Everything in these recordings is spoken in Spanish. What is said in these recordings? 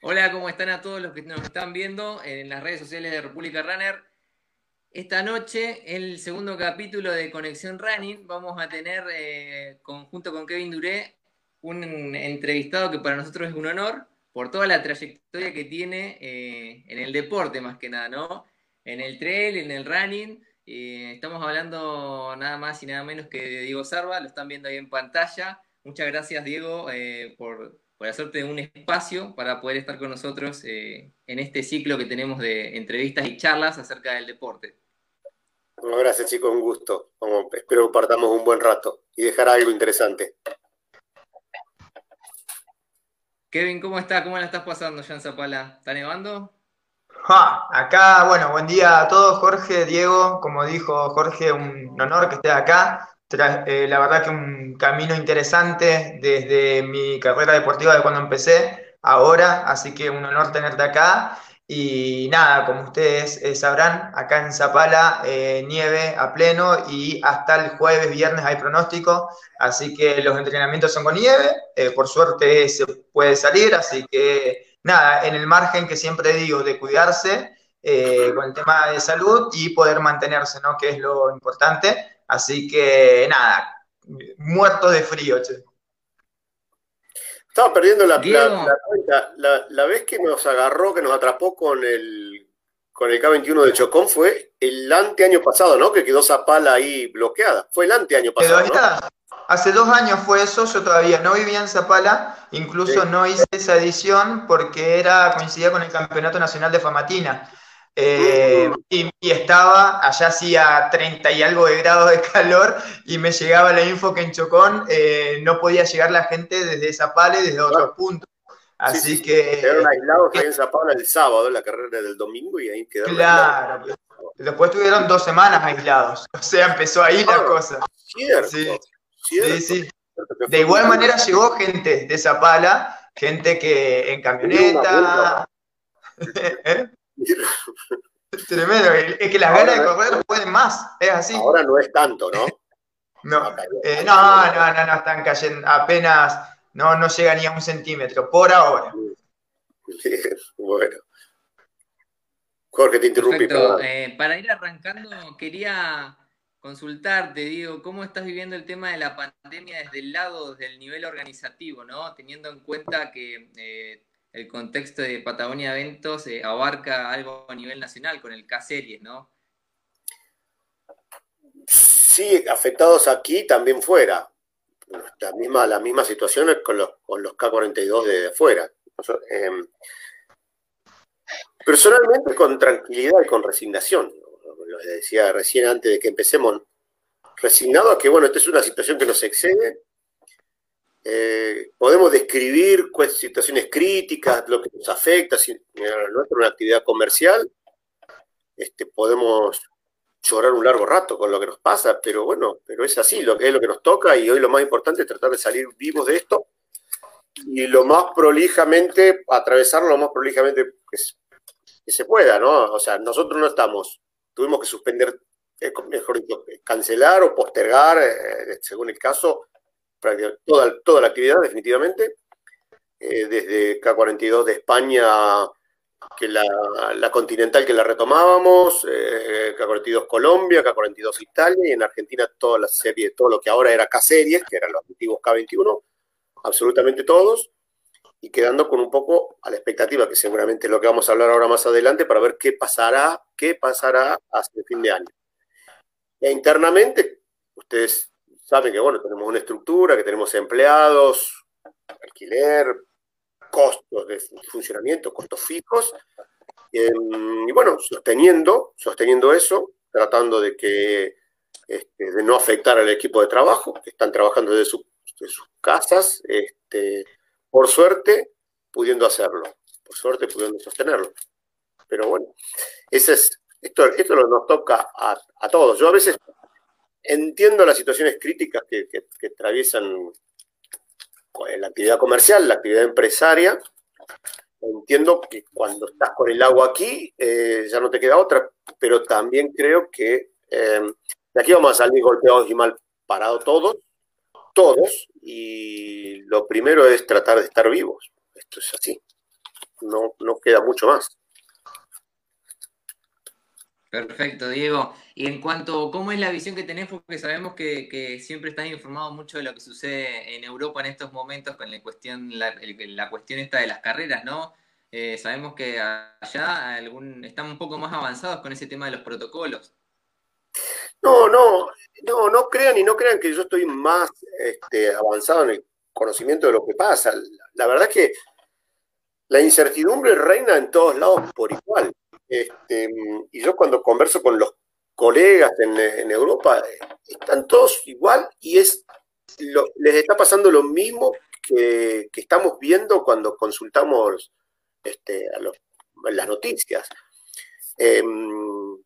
Hola, ¿cómo están a todos los que nos están viendo en las redes sociales de República Runner? Esta noche, el segundo capítulo de Conexión Running, vamos a tener, eh, junto con Kevin Duré, un entrevistado que para nosotros es un honor por toda la trayectoria que tiene eh, en el deporte, más que nada, ¿no? En el trail, en el running. Eh, estamos hablando nada más y nada menos que de Diego Sarva, lo están viendo ahí en pantalla. Muchas gracias, Diego, por por hacerte un espacio para poder estar con nosotros eh, en este ciclo que tenemos de entrevistas y charlas acerca del deporte. gracias chicos, un gusto. espero que partamos un buen rato y dejar algo interesante. Kevin, ¿cómo está? ¿Cómo la estás pasando ya en Zapala? ¿Está nevando? acá, bueno, buen día a todos, Jorge, Diego, como dijo Jorge, un honor que esté acá. Eh, la verdad que un camino interesante desde mi carrera deportiva de cuando empecé ahora, así que un honor tenerte acá. Y nada, como ustedes eh, sabrán, acá en Zapala eh, nieve a pleno y hasta el jueves, viernes hay pronóstico, así que los entrenamientos son con nieve, por suerte se puede salir, así que nada, en el margen que siempre digo de cuidarse con el tema de salud y poder mantenerse, ¿no? Que es lo importante. Así que nada, muerto de frío, che. Estaba perdiendo la, cuenta. La, vez que nos agarró, que nos atrapó con el, con el K21 de Chocón fue el anteaño pasado, ¿no? Que quedó Zapala ahí bloqueada. Fue el anteaño pasado. ¿no? Hace dos años fue eso, yo todavía no vivía en Zapala, incluso no hice esa edición porque era coincidía con el Campeonato Nacional de Famatina. Eh, y, estaba, allá hacía 30 y algo de grados de calor y me llegaba la info que en Chocón eh, no podía llegar la gente desde Zapala y desde otros puntos. Así que... Quedaron aislados en Zapala el sábado, la carrera del domingo, y ahí quedaron Claro. Después tuvieron dos semanas aislados. O sea, empezó ahí la cosa. Cierto, sí, sí, sí. De igual manera llegó gente de Zapala, gente que en camioneta... Tremendo, es que las ganas de correr pueden más, es así. Ahora no es tanto, ¿no? No, eh, no, no, no, no, están cayendo, apenas, no, no llega ni a un centímetro, por ahora. bueno. Jorge, te interrumpí. Eh, para ir arrancando, quería consultarte, digo, ¿cómo estás viviendo el tema de la pandemia desde el lado, desde el nivel organizativo, ¿no? Teniendo en cuenta que eh, el contexto de Patagonia Eventos eh, abarca algo a nivel nacional con el K-Series, ¿no? Sí, afectados aquí, también fuera. La misma, la misma situación con los, con los K-42 de afuera. Em, personalmente, con tranquilidad y con resignación. Lo decía recién antes de que empecemos, resignado a que, bueno, esta es una situación que nos excede, eh, podemos describir situaciones críticas, lo que nos afecta, si nuestra una actividad comercial, este, podemos llorar un largo rato con lo que nos pasa, pero bueno, pero es así, lo que es lo que nos toca y hoy lo más importante es tratar de salir vivos de esto y lo más prolijamente, atravesarlo lo más prolijamente que, se pueda, ¿no? O sea, nosotros no estamos, tuvimos que suspender, eh, mejor dicho, cancelar o postergar, eh, según el caso, toda, toda la actividad definitivamente, eh, desde K42 de España, que la, Continental que la retomábamos, eh, K42 Colombia, K42 Italia y en Argentina toda la serie, todo lo que ahora era K-Series, que eran los antiguos K21, absolutamente todos, y quedando con un poco a la expectativa, que seguramente es lo que vamos a hablar ahora más adelante, para ver qué pasará, qué pasará hasta el fin de año. E internamente, ustedes saben que, bueno, tenemos una estructura, que tenemos empleados, alquiler, costos de funcionamiento, costos fijos, em, y bueno, sosteniendo, sosteniendo eso, tratando de que este, de no afectar al equipo de trabajo, que están trabajando desde, sus casas, este, por suerte, pudiendo hacerlo, por suerte, pudiendo sostenerlo. Pero bueno, ese es, esto, esto nos toca a, a todos. Yo a veces Entiendo las situaciones críticas que, atraviesan la actividad comercial, la actividad empresaria. Entiendo que cuando estás con el agua aquí eh, ya no te queda otra, pero también creo que eh, de aquí vamos a salir golpeados y mal parados todos, todos, y lo primero es tratar de estar vivos. Esto es así. no, no queda mucho más. Perfecto, Diego. Y en cuanto, ¿cómo es la visión que tenés? Porque sabemos que, siempre estás informado mucho de lo que sucede en Europa en estos momentos con la cuestión, la, cuestión esta de las carreras, ¿no? Eh, sabemos que allá algún, están un poco más avanzados con ese tema de los protocolos. No, no, no, no crean y no crean que yo estoy más este, avanzado en el conocimiento de lo que pasa. La verdad es que la incertidumbre reina en todos lados por igual. Este, y yo cuando converso con los colegas en, Europa, están todos igual y es les está pasando lo mismo que, estamos viendo cuando consultamos este, las noticias. Em,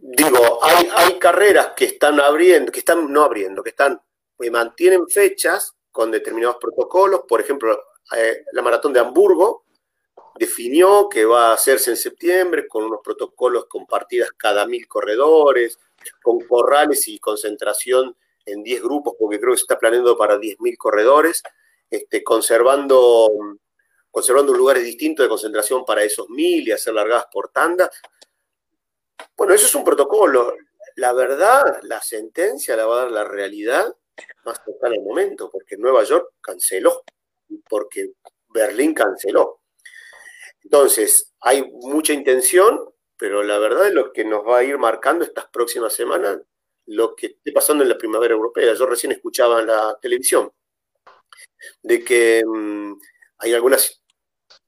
digo, hay, hay, carreras que están abriendo, que están no abriendo, que están, que mantienen fechas con determinados protocolos, por ejemplo, eh, la maratón de Hamburgo, definió que va a hacerse en septiembre con unos protocolos compartidas cada mil corredores, con corrales y concentración en 10 grupos, porque creo que se está planeando para 10.000 corredores, este, conservando, conservando lugares distintos de concentración para esos mil y hacer largadas por tanda. Bueno, eso es un protocolo. La verdad, la sentencia la va a dar la realidad más cercana al momento, porque Nueva York canceló, porque Berlín canceló. Entonces, hay mucha intención, pero la verdad es lo que nos va a ir marcando estas próximas semanas lo que esté pasando en la primavera europea. Yo recién escuchaba en la televisión de que mm, hay algunas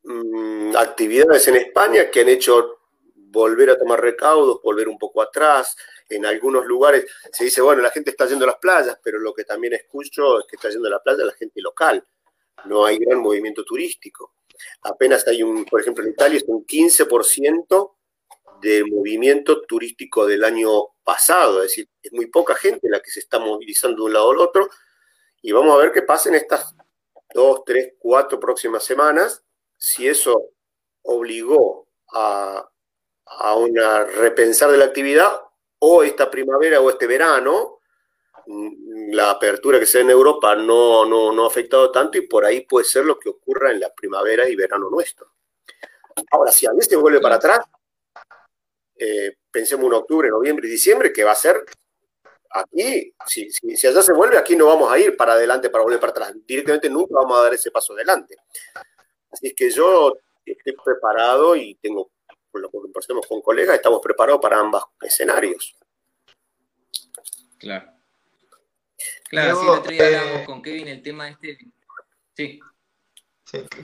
mm, actividades en España que han hecho volver a tomar recaudos, volver un poco atrás. En algunos lugares se dice, bueno, la gente está yendo a las playas, pero lo que también escucho es que está yendo a la playa la gente local. No hay gran movimiento turístico apenas hay un, por ejemplo, en Italia es un 15% del movimiento turístico del año pasado, es decir, es muy poca gente la que se está movilizando de un lado al otro, y vamos a ver qué pasa en estas dos, tres, cuatro próximas semanas, si eso obligó a, a una repensar de la actividad o esta primavera o este verano, la apertura que se da en Europa no, no, ha afectado tanto y por ahí puede ser lo que ocurra en la primavera y verano nuestro. Ahora, si a este vuelve para atrás, eh, pensemos en octubre, noviembre y diciembre, que va a ser aquí, si, si, allá se vuelve, aquí no vamos a ir para adelante para volver para atrás. Directamente nunca vamos a dar ese paso adelante. Así es que yo estoy preparado y tengo, por lo que conversamos con colegas, estamos preparados para ambos escenarios. Claro. Claro, sí, el otro día eh, con Kevin el tema de este. Sí.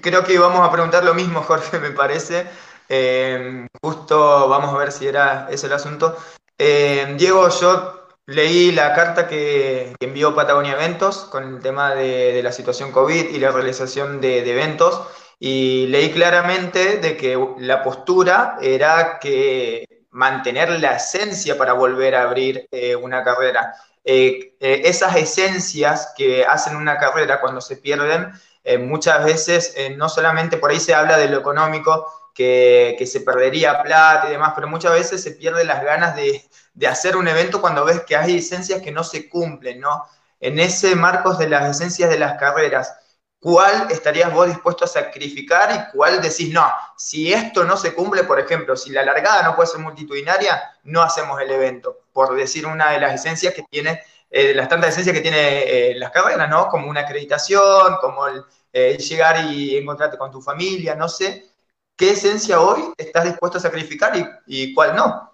Creo que íbamos a preguntar lo mismo, Jorge, me parece. Eh, justo vamos a ver si era ese el asunto. Eh, Diego, yo leí la carta que, envió Patagonia Eventos con el tema de, la situación COVID y la realización de, de, eventos y leí claramente de que la postura era que mantener la esencia para volver a abrir una carrera. Eh, eh, esas esencias que hacen una carrera cuando se pierden, eh, muchas veces no solamente por ahí se habla de lo económico, que, se perdería plata y demás, pero muchas veces se pierden las ganas de, hacer un evento cuando ves que hay esencias que no se cumplen, ¿no? En ese marcos de las esencias de las carreras, ¿cuál estarías vos dispuesto a sacrificar y cuál decís, no, si esto no se cumple, por ejemplo, si la largada no puede ser multitudinaria, no hacemos el evento? por decir una de las esencias que tiene, eh, las tantas esencias que tiene eh, las carreras, ¿no? Como una acreditación, como el eh, llegar y encontrarte con tu familia, no sé. ¿Qué esencia hoy estás dispuesto a sacrificar y, cuál no?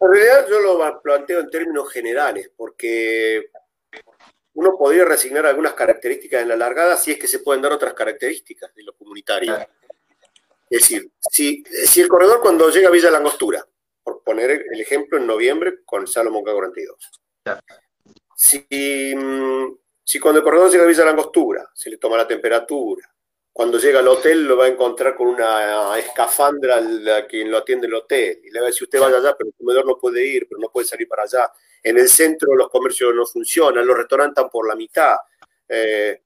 En realidad yo lo planteo en términos generales, porque uno podría resignar algunas características en la largada si es que se pueden dar otras características de lo comunitario. Es decir, si, si el corredor cuando llega a Villa Langostura, por poner el ejemplo en noviembre con Salomón K42, si, mm, si cuando el corredor llega a Villa Langostura, se le toma la temperatura, cuando llega al hotel lo va a encontrar con una escafandra a quien lo atiende el hotel. Y le va a decir, usted vaya allá, pero el comedor no puede ir, pero no puede salir para allá. En el centro los comercios no funcionan, los restaurantes están por la mitad. Eh,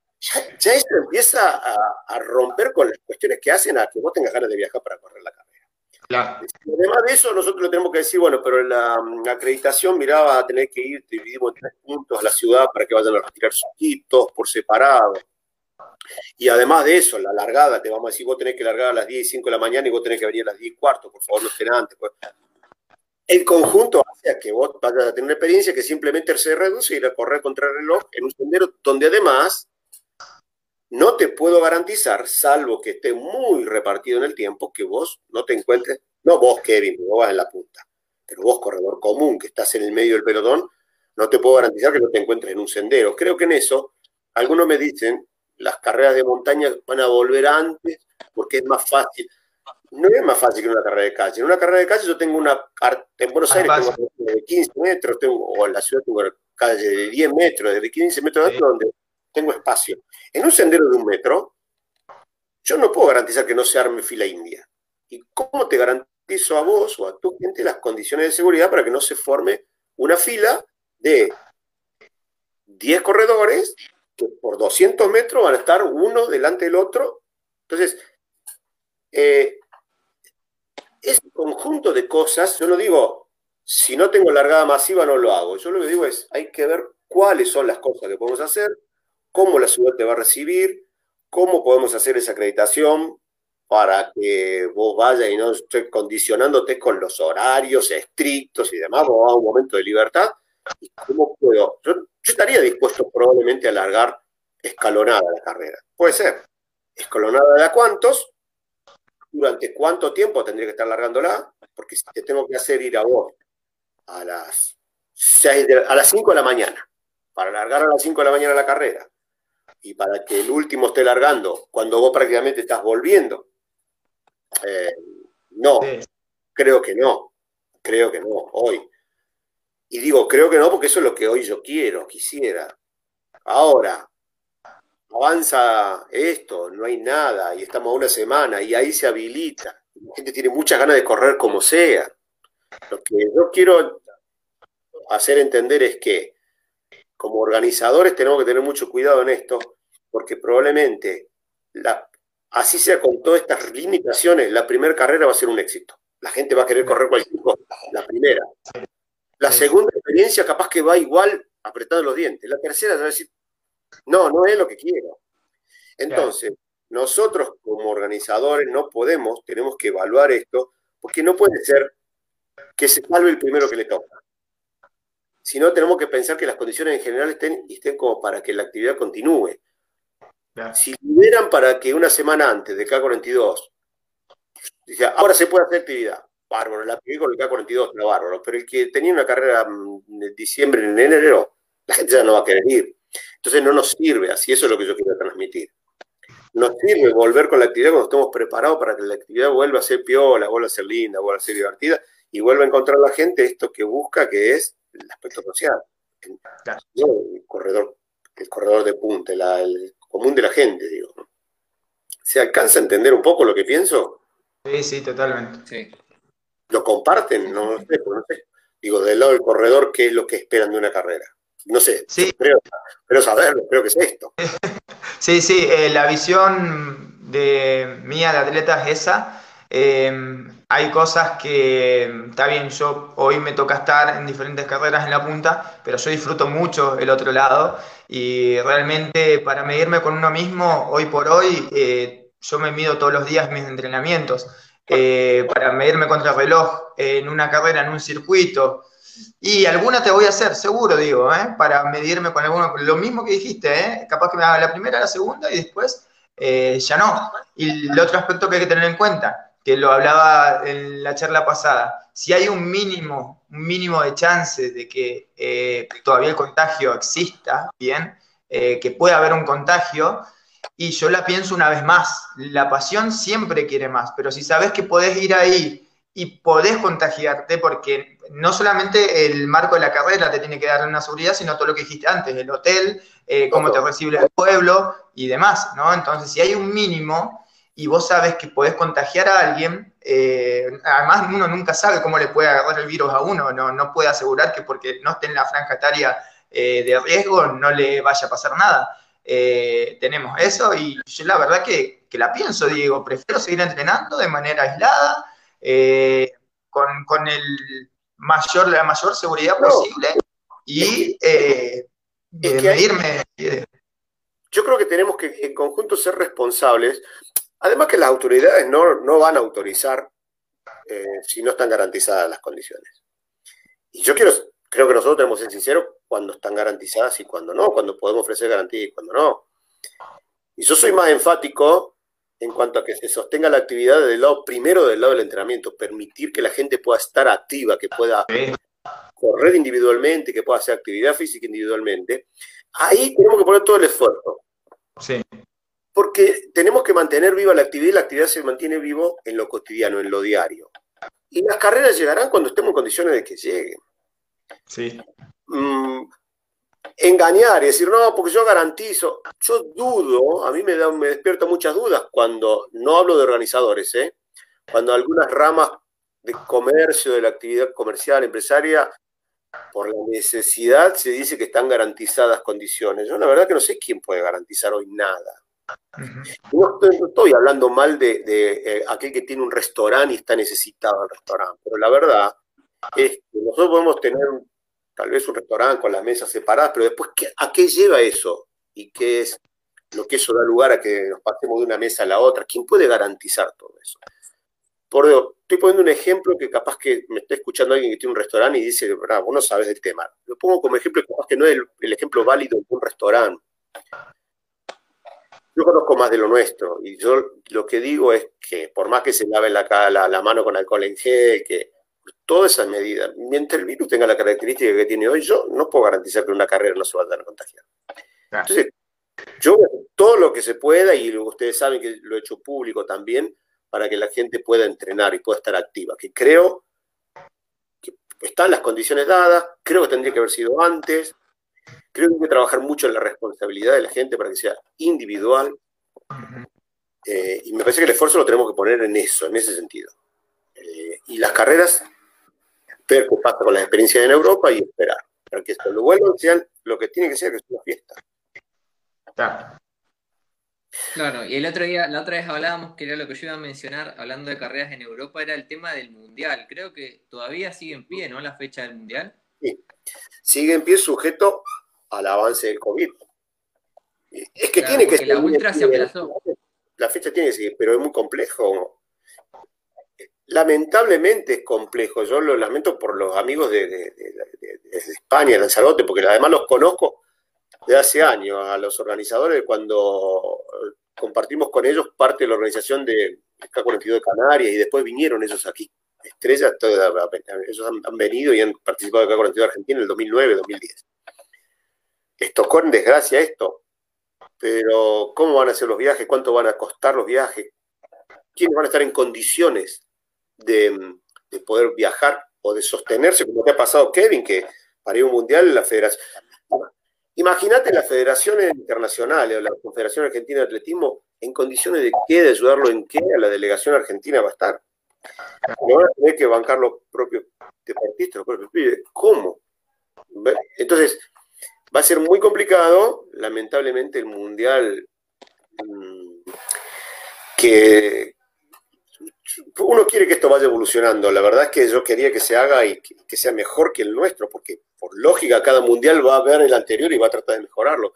ya, esto empieza a, romper con las cuestiones que hacen a que vos tengas ganas de viajar para correr la carrera. Además de eso, nosotros le tenemos que decir, bueno, pero la, acreditación, mirá, va a tener que ir, dividimos en tres puntos a la ciudad para que vayan a retirar sus quitos por separado. Y además de eso, la largada, te vamos a decir, vos tenés que largar a las 10 y 5 de la mañana y vos tenés que venir a las 10 y cuarto, por favor, no estén antes. Pues. El conjunto hace que vos vayas a tener experiencia que simplemente se reduce y ir a correr contra el reloj en un sendero donde además no te puedo garantizar, salvo que esté muy repartido en el tiempo, que vos no te encuentres, no vos, Kevin, vos vas en la punta, pero vos, corredor común, que estás en el medio del pelotón, no te puedo garantizar que no te encuentres en un sendero. Creo que en eso, algunos me dicen, las carreras de montaña van a volver antes porque es más fácil. No es más fácil que una carrera de calle. En una carrera de calle yo tengo una, en Buenos Aires tengo de 15 metros, tengo, o en la ciudad tengo una calle de 10 metros, de 15 metros de donde tengo espacio. En un sendero de un metro, yo no puedo garantizar que no se arme fila india. ¿Y cómo te garantizo a vos o a tu gente las condiciones de seguridad para que no se forme una fila de 10 corredores que por 200 metros van a estar uno delante del otro. Entonces, eh, ese conjunto de cosas, yo no digo, si no tengo largada masiva no lo hago. Yo lo que digo es, hay que ver cuáles son las cosas que podemos hacer, cómo la ciudad te va a recibir, cómo podemos hacer esa acreditación para que vos vayas y no estés condicionándote con los horarios estrictos y demás, vos a un momento de libertad. ¿Y cómo puedo? Yo, estaría dispuesto probablemente a alargar escalonada la carrera. Puede ser. Escalonada de a cuántos, durante cuánto tiempo tendría que estar largándola, porque si te tengo que hacer ir a vos a las, 6 a las 5 de la mañana, para largar a las 5 de la mañana la carrera, y para que el último esté largando cuando vos prácticamente estás volviendo. Eh, no, creo que no, creo que no, hoy. Y digo, creo que no, porque eso es lo que hoy yo quiero, quisiera. Ahora, avanza esto, no hay nada, y estamos a una semana, y ahí se habilita. La gente tiene muchas ganas de correr como sea. Lo que yo quiero hacer entender es que como organizadores tenemos que tener mucho cuidado en esto, porque probablemente, la, así sea con todas estas limitaciones, la primera carrera va a ser un éxito. La gente va a querer correr cualquier cosa, la primera. La segunda experiencia capaz que va igual apretando los dientes. La tercera va a decir, no, no es lo que quiero. Entonces, nosotros como organizadores no podemos, tenemos que evaluar esto, porque no puede ser que se salve el primero que le toca sino tenemos que pensar que las condiciones en general estén, estén como para que la actividad continúe. Si liberan para que una semana antes de K42, dice, ahora se puede hacer actividad, bárbaro, la pegué con el K42, no bárbaro, pero el que tenía una carrera en mm, diciembre, en enero, la gente ya no va a querer ir. Entonces no nos sirve, así eso es lo que yo quiero transmitir. Nos sirve volver con la actividad cuando estemos preparados para que la actividad vuelva a ser piola, vuelva a ser linda, vuelva a ser divertida y vuelva a encontrar la gente esto que busca, que es el aspecto social. el corredor, el corredor de punta, el común de la gente, digo. ¿Se alcanza a entender un poco lo que pienso? Sí, sí, totalmente. ¿Lo comparten? No, sé, no sé. Digo, del lado del corredor, ¿qué es lo que esperan de una carrera? No sé, sí. creo, saberlo, creo que es esto. sí, sí, eh, la visión de mía de atleta es esa. Eh, hay cosas que, está bien, yo hoy me toca estar en diferentes carreras en la punta, pero yo disfruto mucho el otro lado y realmente para medirme con uno mismo, hoy por hoy, eh, yo me mido todos los días mis entrenamientos. Eh, para medirme contra el reloj en una carrera, en un circuito. Y alguna te voy a hacer, seguro, digo, ¿eh? para medirme con alguno. Lo mismo que dijiste, capaz que me haga la primera, la segunda y después ya no. Y el otro aspecto que hay que tener en cuenta, que lo hablaba en la charla pasada, si hay un mínimo, un mínimo de chance de que eh, todavía el contagio exista, bien, eh, que pueda haber un contagio, y yo la pienso una vez más, la pasión siempre quiere más, pero si sabes que podés ir ahí y podés contagiarte, porque no solamente el marco de la carrera te tiene que dar una seguridad, sino todo lo que dijiste antes, el hotel, eh, cómo te recibe el pueblo y demás, ¿no? Entonces, si hay un mínimo, y vos sabes que podés contagiar a alguien, eh, además uno nunca sabe cómo le puede agarrar el virus a uno, no, no puede asegurar que porque no esté en la franja etaria eh, de riesgo no le vaya a pasar nada. Tenemos eso y yo la verdad que, la pienso, Diego, prefiero seguir entrenando de manera aislada, con, el mayor, la mayor seguridad posible y medirme. Yo creo creo que tenemos que en conjunto ser responsables. Además que las autoridades no, no van a autorizar eh, si no están garantizadas las condiciones. Y yo quiero, creo que nosotros tenemos que ser sinceros cuando están garantizadas y cuando no, cuando podemos ofrecer garantía y cuando no. Y yo soy más enfático en cuanto a que se sostenga la actividad del lado, primero del lado del entrenamiento, permitir que la gente pueda estar activa, que pueda correr individualmente, que pueda hacer actividad física individualmente. Ahí tenemos que poner todo el esfuerzo. Sí. Porque tenemos que mantener viva la actividad y la actividad se mantiene vivo en lo cotidiano, en lo diario. Y las carreras llegarán cuando estemos en condiciones de que lleguen. Sí. Mm, engañar y decir, no, porque yo garantizo. Yo dudo, a mí me, da, me despierta muchas dudas cuando, no hablo de organizadores, ¿eh? cuando algunas ramas de comercio, de la actividad comercial, empresaria, por la necesidad se dice que están garantizadas condiciones. Yo la verdad que no sé quién puede garantizar hoy nada. No estoy, hablando mal de, eh, aquel que tiene un restaurante y está necesitado el restaurante, pero la verdad es que nosotros podemos tener tal vez un restaurante con las mesas separadas, pero después, ¿a qué lleva eso? ¿Y qué es lo que eso da lugar a que nos pasemos de una mesa a la otra? ¿Quién puede garantizar todo eso? Por estoy poniendo un ejemplo que capaz que me está escuchando alguien que tiene un restaurante y dice, vos no sabes del tema. Lo pongo como ejemplo, capaz que no es el, ejemplo válido de un restaurante. Yo conozco más de lo nuestro y yo lo que digo es que por más que se lave la, la, la mano con alcohol en gel, que todas esas medidas, mientras el virus tenga la característica que tiene hoy, yo no puedo garantizar que una carrera no se va a contagiar. Entonces, yo todo lo que se pueda, y ustedes saben que lo he hecho público también, para que la gente pueda entrenar y pueda estar activa, que creo que están las condiciones dadas, creo que tendría que haber sido antes, creo que hay que trabajar mucho en la responsabilidad de la gente para que sea individual, eh, y me parece que el esfuerzo lo tenemos que poner en eso, en ese sentido. Eh, y las carreras, ver qué pasa con las experiencias en Europa y esperar, para que esto lo vuelvan sean lo que tiene que ser, que es una fiesta. Claro, y el otro día, la otra vez hablábamos, que era lo que yo iba a mencionar, hablando de carreras en Europa, era el tema del Mundial. Creo que todavía sigue en pie, ¿no? La fecha del Mundial. Sí, sigue en pie sujeto al avance del COVID. Es que tiene que La ultra se aplazó. La fecha tiene que seguir, pero es muy complejo. Lamentablemente es complejo. Yo lo lamento por los amigos de, de, de, de Lanzarote, porque además los conozco de hace años a los organizadores cuando compartimos con ellos parte de la organización de K42 de Canarias y después vinieron ellos aquí. Estrellas, ellos han, venido y han participado de K42 de Argentina en el 2009, 2010. Les tocó en desgracia esto, pero ¿cómo van a ser los viajes? ¿Cuánto van a costar los viajes? ¿Quiénes van a estar en condiciones de, de poder viajar o de sostenerse, como te ha pasado Kevin, que para ir a un mundial la federación, Imagínate las federaciones internacionales o la Confederación Argentina de Atletismo en condiciones de qué, de ayudarlo en qué, a la delegación argentina va a estar. No van a tener que bancar los propios deportistas, los propios pibes. ¿Cómo? Entonces, va a ser muy complicado, lamentablemente, el mundial mm, que, uno quiere que esto vaya evolucionando. La verdad es que yo quería que se haga y que, sea mejor que el nuestro, porque por lógica cada mundial va a ver el anterior y va a tratar de mejorarlo.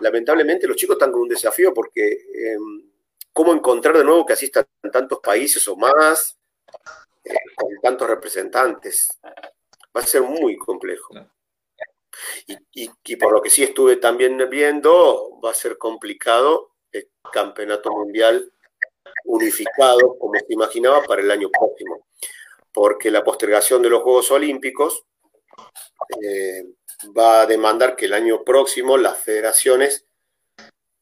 Lamentablemente los chicos están con un desafío porque em, cómo encontrar de nuevo que asistan tantos países o más, eh, con tantos representantes. Va a ser muy complejo. Y, y, por lo que sí estuve también viendo, va a ser complicado el campeonato mundial unificado, como se imaginaba, para el año próximo, porque la postergación de los Juegos Olímpicos eh, va a demandar que el año próximo las federaciones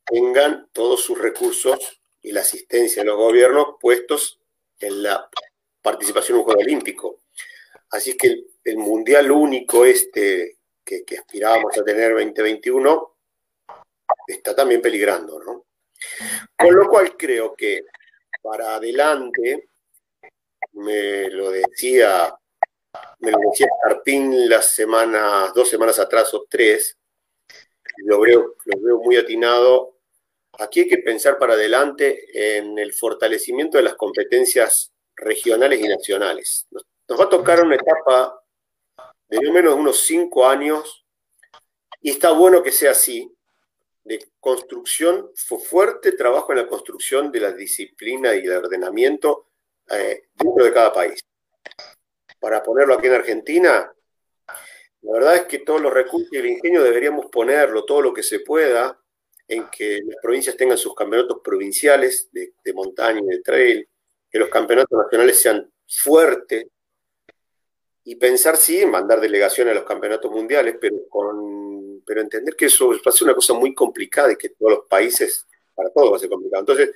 tengan todos sus recursos y la asistencia de los gobiernos puestos en la participación en un Juego Olímpico. Así que el, mundial único este que, que, aspirábamos a tener 2021 está también peligrando, ¿no? Con lo cual creo que para adelante, me lo decía, me lo decía Carpín las semanas, dos semanas atrás o tres, lo veo, lo veo muy atinado. Aquí hay que pensar para adelante en el fortalecimiento de las competencias regionales y nacionales. Nos, va a tocar una etapa de menos unos cinco años y está bueno que sea así, de construcción, fue fuerte trabajo en la construcción de la disciplina y el ordenamiento eh, dentro de cada país. Para ponerlo aquí en Argentina, la verdad es que todos los recursos y el ingenio deberíamos ponerlo, todo lo que se pueda, en que las provincias tengan sus campeonatos provinciales de, montaña y de trail, que los campeonatos nacionales sean fuertes, y pensar sí en mandar delegaciones a los campeonatos mundiales, pero, con, pero entender que eso va a ser una cosa muy complicada y que todos los países, para todos va a ser complicado. Entonces,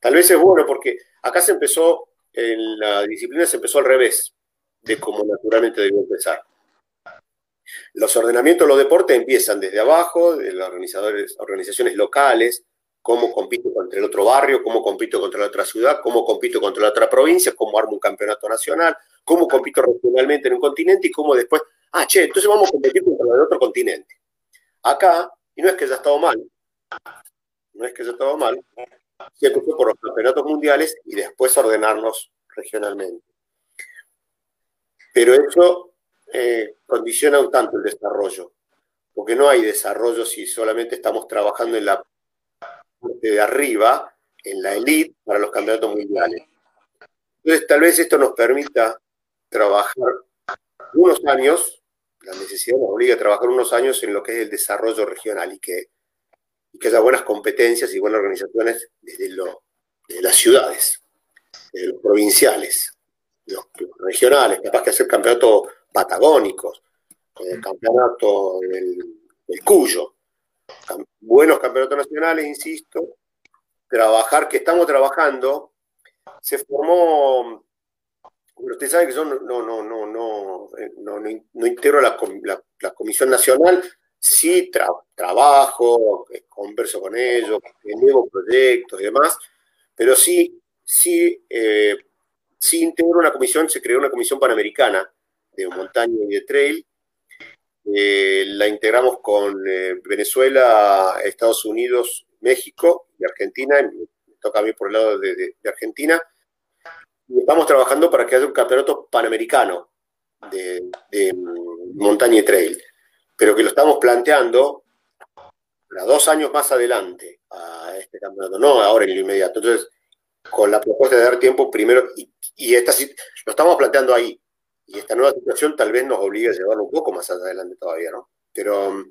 tal vez es bueno porque acá se empezó, en la disciplina se empezó al revés de cómo naturalmente debió empezar. Los ordenamientos de los deportes empiezan desde abajo, de las organizaciones locales, cómo compito contra el otro barrio, cómo compito contra la otra ciudad, cómo compito contra la otra provincia, cómo armo un campeonato nacional, cómo compito regionalmente en un continente y cómo después, ah, che, entonces vamos a competir contra el otro continente. Acá, y no es que haya estado mal, no es que haya estado mal, se empezó por los campeonatos mundiales y después ordenarnos regionalmente. Pero eso eh, condiciona un tanto el desarrollo, porque no hay desarrollo si solamente estamos trabajando en la parte de arriba, en la elite, para los campeonatos mundiales. Entonces, tal vez esto nos permita trabajar unos años, la necesidad nos obliga a trabajar unos años en lo que es el desarrollo regional y que, que haya buenas competencias y buenas organizaciones desde, lo, las ciudades, desde los provinciales, los, regionales, capaz que hacer campeonatos patagónicos, eh, campeonato del, Cuyo, buenos campeonatos nacionales, insisto, trabajar, que estamos trabajando, se formó pero usted sabe que yo no, no, no, no, eh, no, integro la, Comisión Nacional, sí trabajo, eh, converso con ellos, nuevos proyectos y demás, pero sí, sí, eh, sí integro una comisión, se creó una comisión panamericana de montaña y de trail, la integramos con Venezuela, Estados Unidos, México y Argentina, me toca a mí por el lado de Argentina, estamos trabajando para que haya un campeonato panamericano de, montaña y trail, pero que lo estamos planteando para dos años más adelante a este campeonato, no ahora en lo inmediato. Entonces, con la propuesta de dar tiempo primero, y, y esta, lo estamos planteando ahí, y esta nueva situación tal vez nos obligue a llevarlo un poco más adelante todavía, ¿no? Pero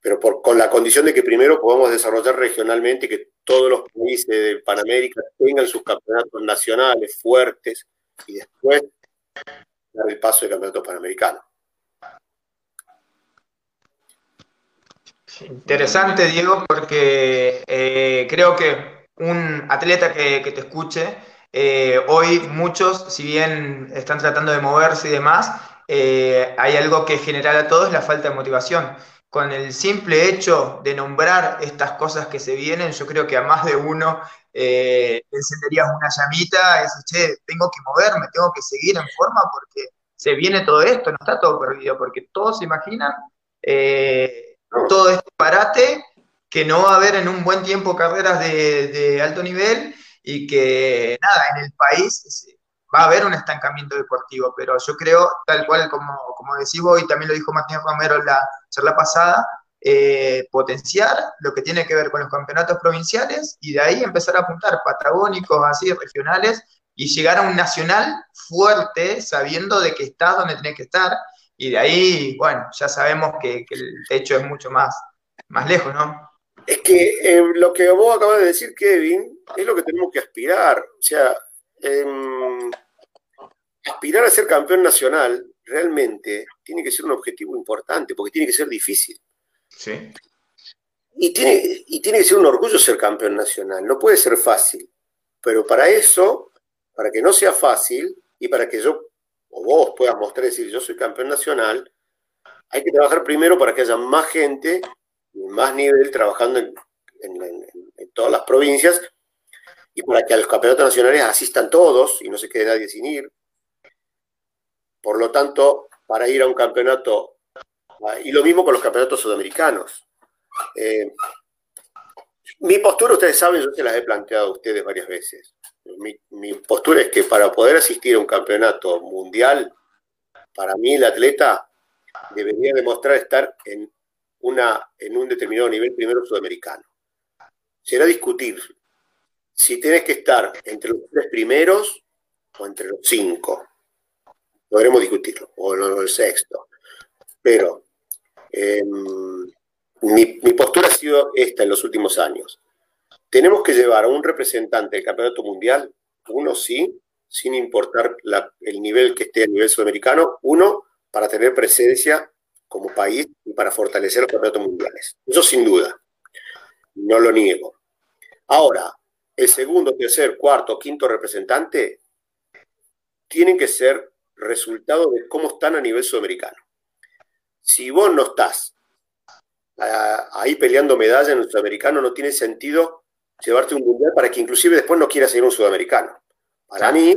pero con la condición de que primero podamos desarrollar regionalmente que todos los países de Panamérica tengan sus campeonatos nacionales fuertes y después dar el paso de campeonato panamericano. Interesante, Diego, porque eh, creo que un atleta que, te escuche, eh, hoy muchos, si bien están tratando de moverse y demás, eh, hay algo que genera a todos la falta de motivación con el simple hecho de nombrar estas cosas que se vienen, yo creo que a más de uno eh, encenderías una llamita che, tengo que moverme, tengo que seguir en forma porque se viene todo esto, no está todo perdido, porque todos se imaginan eh, todo este parate que no va a haber en un buen tiempo carreras de, de alto nivel y que nada, en el país va a haber un estancamiento deportivo, pero yo creo, tal cual como, como decís vos, y también lo dijo Martín Romero en la charla pasada, eh, potenciar lo que tiene que ver con los campeonatos provinciales y de ahí empezar a apuntar patagónicos, así, regionales, y llegar a un nacional fuerte, sabiendo de que estás donde tenés que estar, y de ahí, bueno, ya sabemos que, el techo es mucho más, más lejos, ¿no? Es que eh, lo que vos acabas de decir, Kevin, es lo que tenemos que aspirar. O sea, Em, aspirar a ser campeón nacional realmente tiene que ser un objetivo importante, porque tiene que ser difícil. Sí. Y tiene, y tiene que ser un orgullo ser campeón nacional, no puede ser fácil. Pero para eso, para que no sea fácil y para que yo o vos puedas mostrar y decir yo soy campeón nacional, hay que trabajar primero para que haya más gente y más nivel trabajando en todas las provincias y para que a los campeonatos nacionales asistan todos y no se quede nadie sin ir. Por lo tanto, para ir a un campeonato, ah, y lo mismo con los campeonatos sudamericanos. Eh, mi postura, ustedes saben, yo se las he planteado a ustedes varias veces. Mi, mi, postura es que para poder asistir a un campeonato mundial, para mí el atleta debería demostrar estar en una, en un determinado nivel primero sudamericano. Será discutir si tienes que estar entre los tres primeros o entre los cinco. Podremos discutirlo, o el sexto. Pero em, mi, mi postura ha sido esta en los últimos años. Tenemos que llevar a un representante del campeonato mundial, uno sí, sin importar el nivel que esté a nivel sudamericano, uno, para tener presencia como país y para fortalecer los campeonatos mundiales. Eso sin duda, no lo niego. Ahora, el segundo, tercer, cuarto, quinto representante tienen que ser resultado de cómo están a nivel sudamericano. Si vos no estás ah, ahí peleando medallas en el sudamericano, no tiene sentido llevarte un mundial para que inclusive después no quieras ser un sudamericano. Para mí,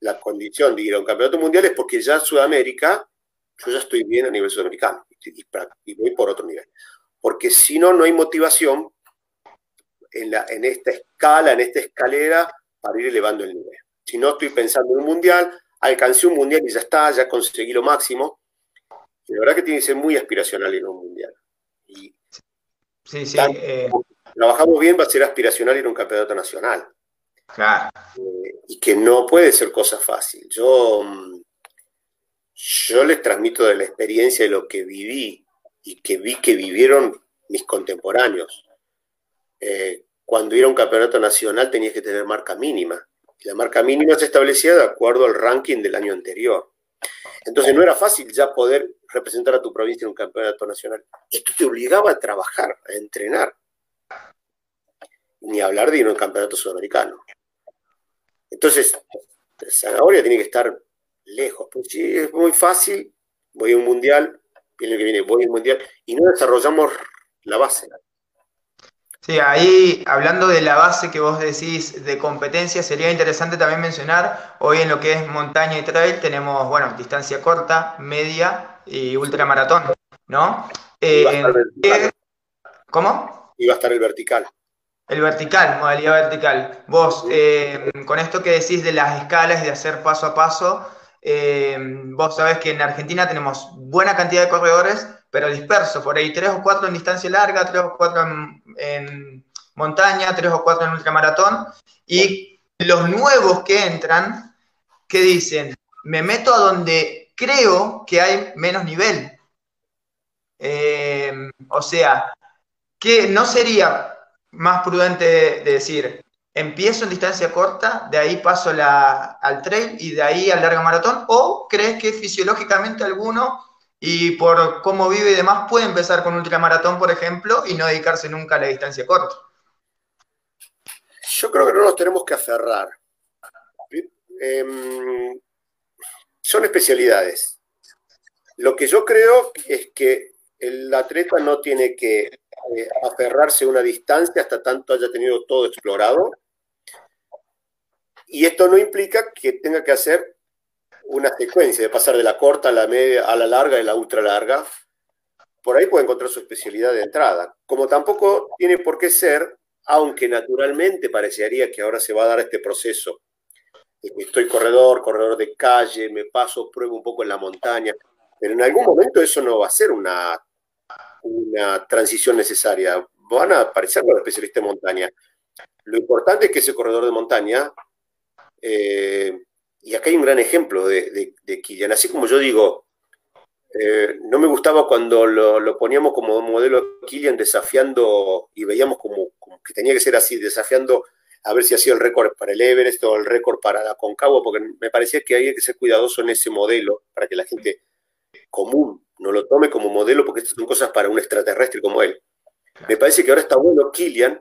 la condición de ir a un campeonato mundial es porque ya en Sudamérica, yo ya estoy bien a nivel sudamericano y, voy por otro nivel. Porque si no, no hay motivación en, la, en esta escala, en esta escalera, para ir elevando el nivel. Si no estoy pensando en un mundial, alcancé un mundial y ya está, ya conseguí lo máximo. Y la verdad que tiene que ser muy aspiracional ir a un mundial. Y sí, sí. Eh, trabajamos bien, va a ser aspiracional ir a un campeonato nacional. Claro. Eh, y que no puede ser cosa fácil. Yo, mm, yo les transmito de la experiencia de lo que viví y que vi que vivieron mis contemporáneos. Eh, cuando ir a un campeonato nacional tenías que tener marca mínima. la marca mínima se establecía de acuerdo al ranking del año anterior. Entonces no era fácil ya poder representar a tu provincia en un campeonato nacional. Esto te obligaba a trabajar, a entrenar. Ni hablar de ir a un campeonato sudamericano. Entonces, Zanahoria tiene que estar lejos. Pues si es muy fácil, voy a un mundial, y el que viene voy a un mundial, y no desarrollamos la base. Sí, ahí hablando de la base que vos decís de competencia, sería interesante también mencionar, hoy en lo que es montaña y trail tenemos, bueno, distancia corta, media y ultramaratón, ¿no? Eh, ¿Cómo? Iba a estar el vertical. El vertical, modalidad vertical. Vos, eh, con esto que decís de las escalas, de hacer paso a paso, eh, vos sabés que en Argentina tenemos buena cantidad de corredores, pero dispersos, por ahí tres o cuatro en distancia larga, tres o cuatro en, montaña, tres o cuatro en ultramaratón, y los nuevos que entran, que dicen, me meto a donde creo que hay menos nivel. Eh, o sea, que no sería más prudente de decir, empiezo en distancia corta, de ahí paso al trail y de ahí al larga maratón? ¿O crees que fisiológicamente alguno y por cómo vive y demás puede empezar con ultramaratón, por ejemplo, y no dedicarse nunca a la distancia corta? Yo creo que no nos tenemos que aferrar. Em, son especialidades. Lo que yo creo es que el atleta no tiene que eh, aferrarse a una distancia hasta tanto haya tenido todo explorado. Y esto no implica que tenga que hacer una secuencia de pasar de la corta a la media, a la larga y la ultra larga. Por ahí puede encontrar su especialidad de entrada. Como tampoco tiene por qué ser, aunque naturalmente parecería que ahora se va a dar este proceso. Estoy corredor, corredor de calle, me paso, pruebo un poco en la montaña, pero en algún momento eso no va a ser una una transición necesaria. Van a aparecer los especialistas en montaña. Lo importante es que ese corredor de montaña, eh, y acá hay un gran ejemplo de, de, Kilian, así como yo digo, eh, no me gustaba cuando lo, poníamos como modelo Kilian desafiando y veíamos como, que tenía que ser así, desafiando a ver si hacía el récord para el Everest o el récord para la Concagua, porque me parecía que había que ser cuidadoso en ese modelo para que la gente común no lo tome como modelo porque estas son cosas para un extraterrestre como él. Me parece que ahora está bueno Kilian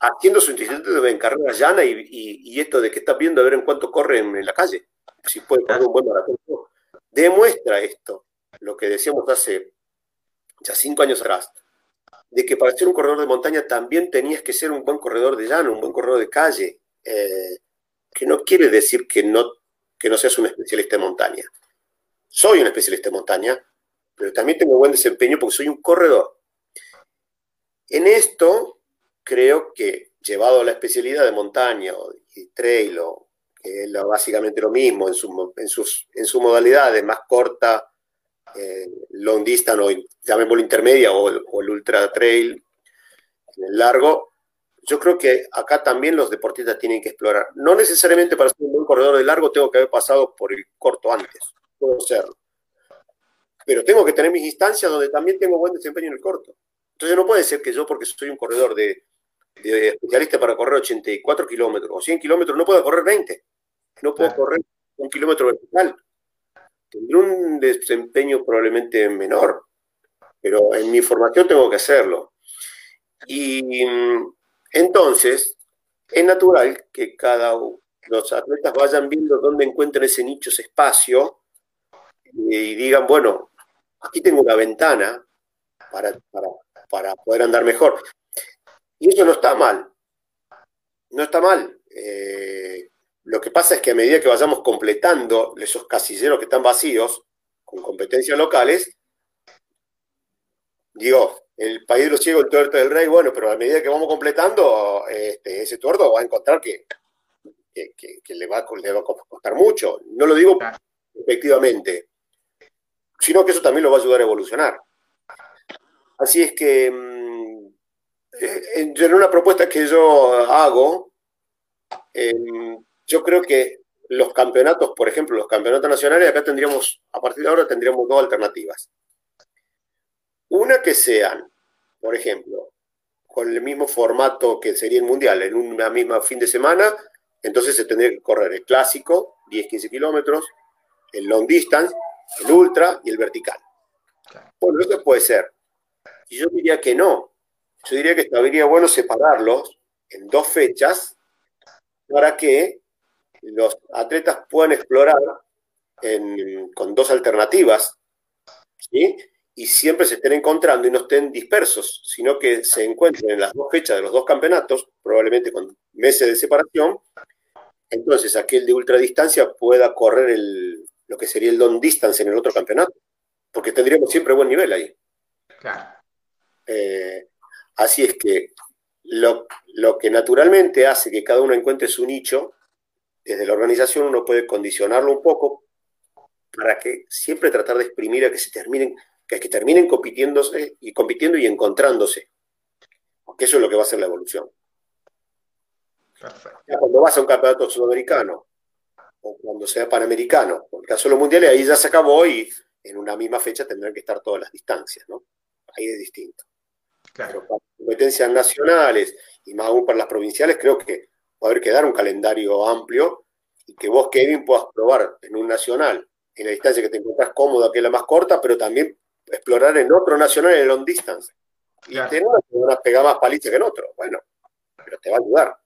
haciendo su de carrera llana y, esto de que está viendo a ver en cuánto corre en, la calle, si puede correr un buen maratón. Demuestra esto, lo que decíamos hace ya cinco años atrás, de que para ser un corredor de montaña también tenías que ser un buen corredor de llano, un buen corredor de calle, eh, que no quiere decir que no, que no seas un especialista en montaña. Soy un especialista en montaña, pero también tengo buen desempeño porque soy un corredor. En esto, creo que llevado a la especialidad de montaña de trail, que es básicamente lo mismo en, sus, en sus modalidades, más corta, eh, long distance o llamémoslo intermedia o, o el ultra trail en el largo, yo creo que acá también los deportistas tienen que explorar. No necesariamente para ser un buen corredor de largo tengo que haber pasado por el corto antes, puedo serlo. Pero tengo que tener mis instancias donde también tengo buen desempeño en el corto. Entonces no puede ser que yo, porque soy un corredor de, especialista para correr 84 kilómetros o 100 kilómetros, no pueda correr 20. No puedo correr un kilómetro vertical. Tendré un desempeño probablemente menor, pero en mi formación tengo que hacerlo. Y mm, entonces, es natural que cada los atletas vayan viendo dónde encuentran ese nicho, ese espacio, y digan, bueno, aquí tengo una ventana para, para, poder andar mejor. Y eso no está mal. No está mal. Eh, lo que pasa es que a medida que vayamos completando esos casilleros que están vacíos, con competencias locales, digo, el país de los ciegos, el tuerto del rey, bueno, pero a medida que vamos completando, este, ese tuerto va a encontrar que, le, va, a costar mucho. No lo digo efectivamente, sino que eso también lo va a ayudar a evolucionar. Así es que mm, en una propuesta que yo hago, em, yo creo que los campeonatos, por ejemplo, los campeonatos nacionales, acá tendríamos, a partir de ahora tendríamos dos alternativas. Una que sean por ejemplo, con el mismo formato que sería el mundial, en una misma fin de semana, entonces se tendría que correr el clásico, 10-15 kilómetros, el long distance, el ultra y el vertical. Bueno, eso puede ser. Y yo diría que no. Yo diría que estaría bueno separarlos en dos fechas para que los atletas puedan explorar con dos alternativas. ¿sí? y siempre se estén encontrando y no estén dispersos, sino que se encuentren en las dos fechas de los dos campeonatos, probablemente con meses de separación, entonces aquel de ultradistancia pueda correr el, lo que sería el long distance en el otro campeonato, porque tendríamos siempre buen nivel ahí. Eh, así es que lo, lo que naturalmente hace que cada uno encuentre su nicho, desde la organización uno puede condicionarlo un poco para que siempre tratar de exprimir a que se terminen que, que terminen compitiéndose y compitiendo y encontrándose. Porque eso es lo que va a ser la evolución. Perfecto. Cuando vas a un campeonato sudamericano o cuando sea panamericano, en el caso de los mundiales, ahí ya se acabó y en una misma fecha tendrán que estar todas las distancias, ¿no? Ahí es distinto. Claro. Pero para competencias nacionales y más aún para las provinciales, creo que va a haber que dar un calendario amplio y que vos, Kevin, puedas probar en un nacional, en la distancia que te encuentras cómoda, que es la más corta, pero también explorar en otro nacional en el long distance. Y tener una pegada más paliza que en otro. Bueno, pero te va a ayudar.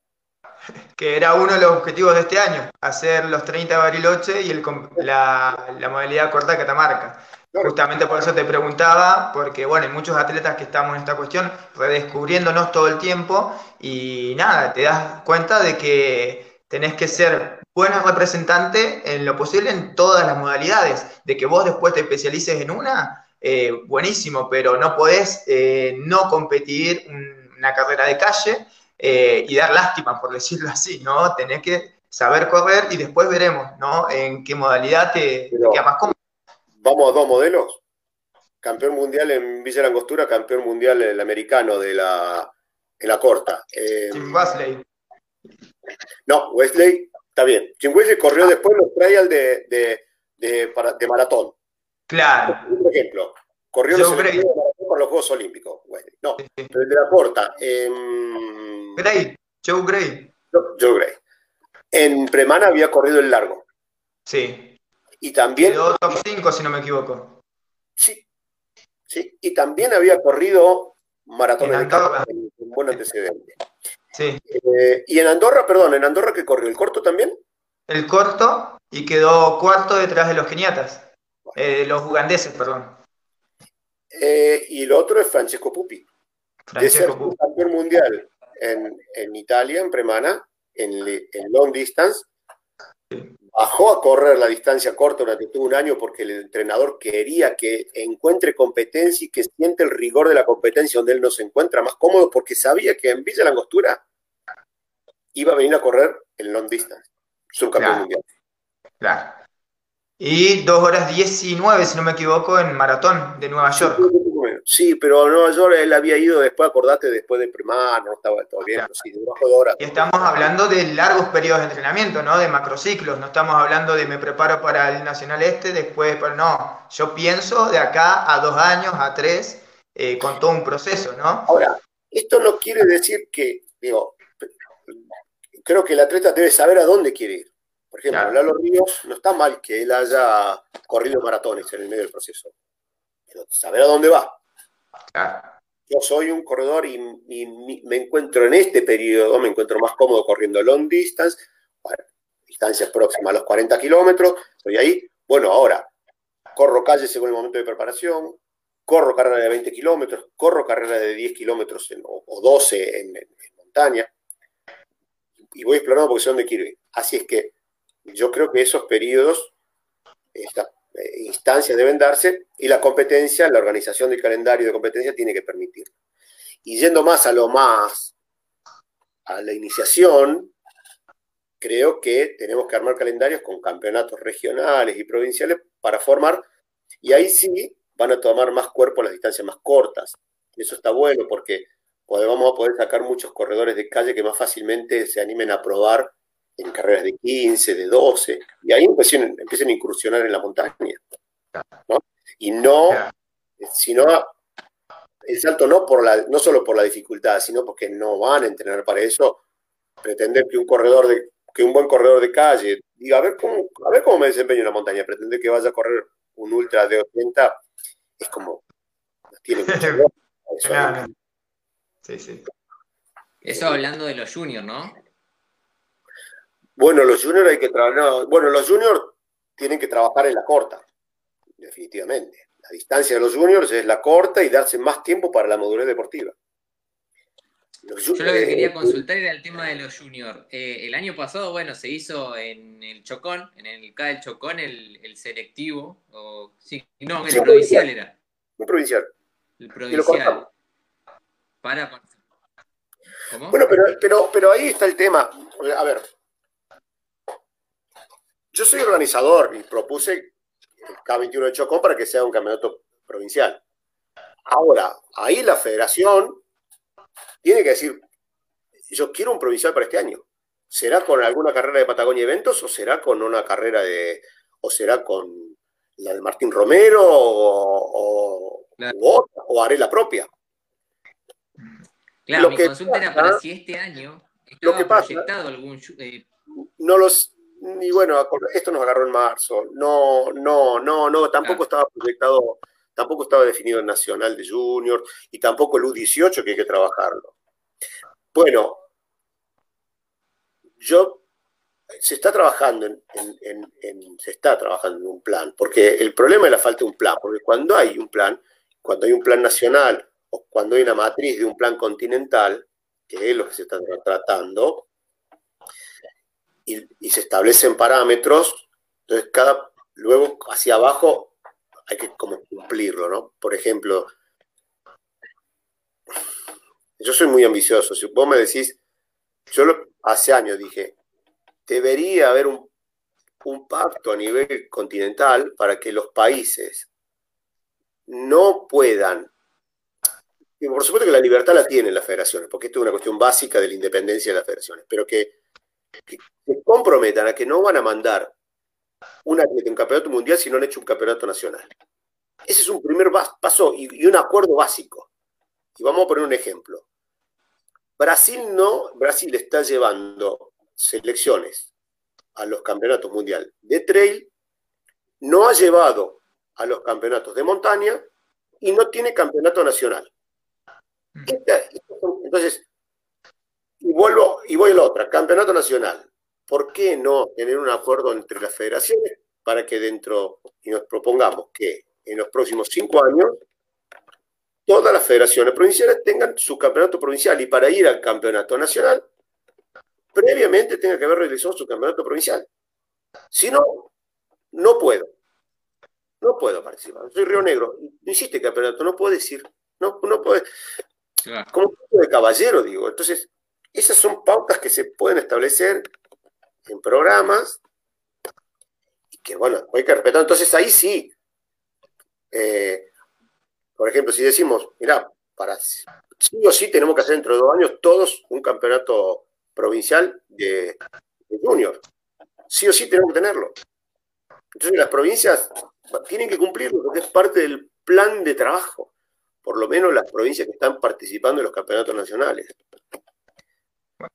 Que era uno de los objetivos de este año, hacer los 30 Bariloche y el, la, la, modalidad corta Catamarca. Justamente por eso te preguntaba, porque bueno, hay muchos atletas que estamos en esta cuestión redescubriéndonos todo el tiempo y nada, te das cuenta de que tenés que ser buenos representante en lo posible en todas las modalidades, de que vos después te especialices en una, eh, buenísimo, pero no podés eh, no competir una carrera de calle eh, y dar lástima, por decirlo así, ¿no? Tenés que saber correr y después veremos, ¿no? En qué modalidad te, queda más cómodo. Vamos a dos modelos. Campeón mundial en Villa Langostura, campeón mundial el americano de la, en la corta. Jim Wesley. No, Wesley, está bien. Jim Wesley corrió después los trials de, de, de maratón. Claro. Por ejemplo, corrió los, por los Juegos Olímpicos. no, pero el de la corta. Gray, Joe Gray. Joe Gray. En Premana había corrido el largo. Sí. Y también. Quedó top 5, si no me equivoco. Sí. Sí. Y también había corrido maratón en Andorra. Un buen antecedente. Sí. Eh, y en Andorra, perdón, en Andorra que corrió el corto también. El corto y quedó cuarto detrás de los keniatas. Eh, los ugandeses, perdón. Eh, y el otro es Francesco Pupi. Francesco Pupi. campeón mundial en, Italia, en Premana, en, long distance. Bajó a correr la distancia corta durante todo un año porque el entrenador quería que encuentre competencia y que siente el rigor de la competencia donde él no se encuentra más cómodo porque sabía que en Villa Langostura iba a venir a correr el long distance, subcampeón mundial. Claro. y 2 horas 19, si no me equivoco, en maratón de Nueva York. Sí, pero Nueva York él había ido después, acordate, después de primar, no estaba todo bien, sí, debajo de horas. Y estamos hablando de largos periodos de entrenamiento, ¿no? De macrociclos, no estamos hablando de me preparo para el Nacional Este, después, pero no, yo pienso de acá a dos años, a tres, eh, con todo un proceso, ¿no? Ahora, esto no quiere decir que, digo, creo que el atleta debe saber a dónde quiere ir. Por ejemplo, Lalo Ríos, no está mal que él haya corrido maratones en el medio del proceso, pero saber a dónde va. Yo soy un corredor y, me encuentro en este periodo, me encuentro más cómodo corriendo long distance, distancias próximas a los 40 kilómetros, estoy ahí. Bueno, ahora, corro calle según el momento de preparación, corro carrera de 20 kilómetros, corro carrera de 10 kilómetros o, 12 en, montaña, y voy explorando porque sé dónde quiero ir. Así es que yo creo que esos periodos, estas eh, instancias deben darse y la competencia, la organización del calendario de competencia tiene que permitir. Y yendo más a lo más, a la iniciación, creo que tenemos que armar calendarios con campeonatos regionales y provinciales para formar, y ahí sí van a tomar más cuerpo las distancias más cortas. Eso está bueno porque vamos a poder sacar muchos corredores de calle que más fácilmente se animen a probar en carreras de 15, de 12, y ahí empiecen, empiecen a incursionar en la montaña. Y no, sino el salto no, por la, no solo por la dificultad, sino porque no van a entrenar para eso. Pretender que un corredor de, que un buen corredor de calle diga, a ver cómo, a ver cómo me desempeño en la montaña, pretender que vaya a correr un ultra de 80 es como, tiene Sí, sí. Eso hablando de los juniors, ¿no? Bueno, los juniors hay que trabajar. bueno, los juniors tienen que trabajar en la corta, definitivamente. La distancia de los juniors es la corta y darse más tiempo para la madurez deportiva. Yo lo que quería consultar era el tema de los juniors. Eh, el año pasado, bueno, se hizo en el Chocón, en el K del Chocón, el, selectivo, o sí, no, el provincial era. Un provincial. El provincial. Para. ¿Cómo? Bueno, pero, pero, pero ahí está el tema. A ver, yo soy organizador y propuse el K21 de Chocón para que sea un campeonato provincial. Ahora, ahí la federación tiene que decir, yo quiero un provincial para este año. ¿Será con alguna carrera de Patagonia Eventos o será con una carrera de, o será con la de Martín Romero o, o, haré la propia? Claro, mi consulta era para si este año estaba lo proyectado algún... Eh, no los, y bueno, esto nos agarró en marzo. No, no, no, no, tampoco estaba proyectado Tampoco estaba definido el Nacional de Junior y tampoco el U18 que hay que trabajarlo. Bueno, yo se está trabajando en, se está trabajando en un plan, porque el problema es la falta de un plan, porque cuando hay un plan, cuando hay un plan nacional o cuando hay una matriz de un plan continental, que es lo que se está tratando, y, se establecen parámetros, entonces cada, luego hacia abajo hay que como cumplirlo, ¿no? Por ejemplo, yo soy muy ambicioso. Si vos me decís, yo hace años dije, debería haber un, pacto a nivel continental para que los países no puedan, por supuesto que la libertad la tienen las federaciones, porque esto es una cuestión básica de la independencia de las federaciones, pero que, que se comprometan a que no van a mandar un atleta un campeonato mundial si no han hecho un campeonato nacional. Ese es un primer paso y, un acuerdo básico. Y vamos a poner un ejemplo. Brasil no, Brasil está llevando selecciones a los campeonatos mundiales de trail, no ha llevado a los campeonatos de montaña y no tiene campeonato nacional. Mm. Entonces, y vuelvo y voy a la otra, campeonato nacional. ¿por qué no tener un acuerdo entre las federaciones para que dentro, y nos propongamos que en los próximos cinco años, todas las federaciones provinciales tengan su campeonato provincial y para ir al campeonato nacional, previamente tenga que haber realizado su campeonato provincial. Si no, no puedo. No puedo participar. Soy Río Negro. No hiciste campeonato, no puedo decir. No, no puedo. Como de caballero, digo. Entonces, esas son pautas que se pueden establecer en programas y que bueno, hay que respetar. Entonces ahí sí, eh, por ejemplo, si decimos, mira, para sí o sí tenemos que hacer dentro de dos años todos un campeonato provincial de, de junior. Sí o sí tenemos que tenerlo. Entonces las provincias tienen que cumplirlo porque es parte del plan de trabajo, por lo menos las provincias que están participando en los campeonatos nacionales.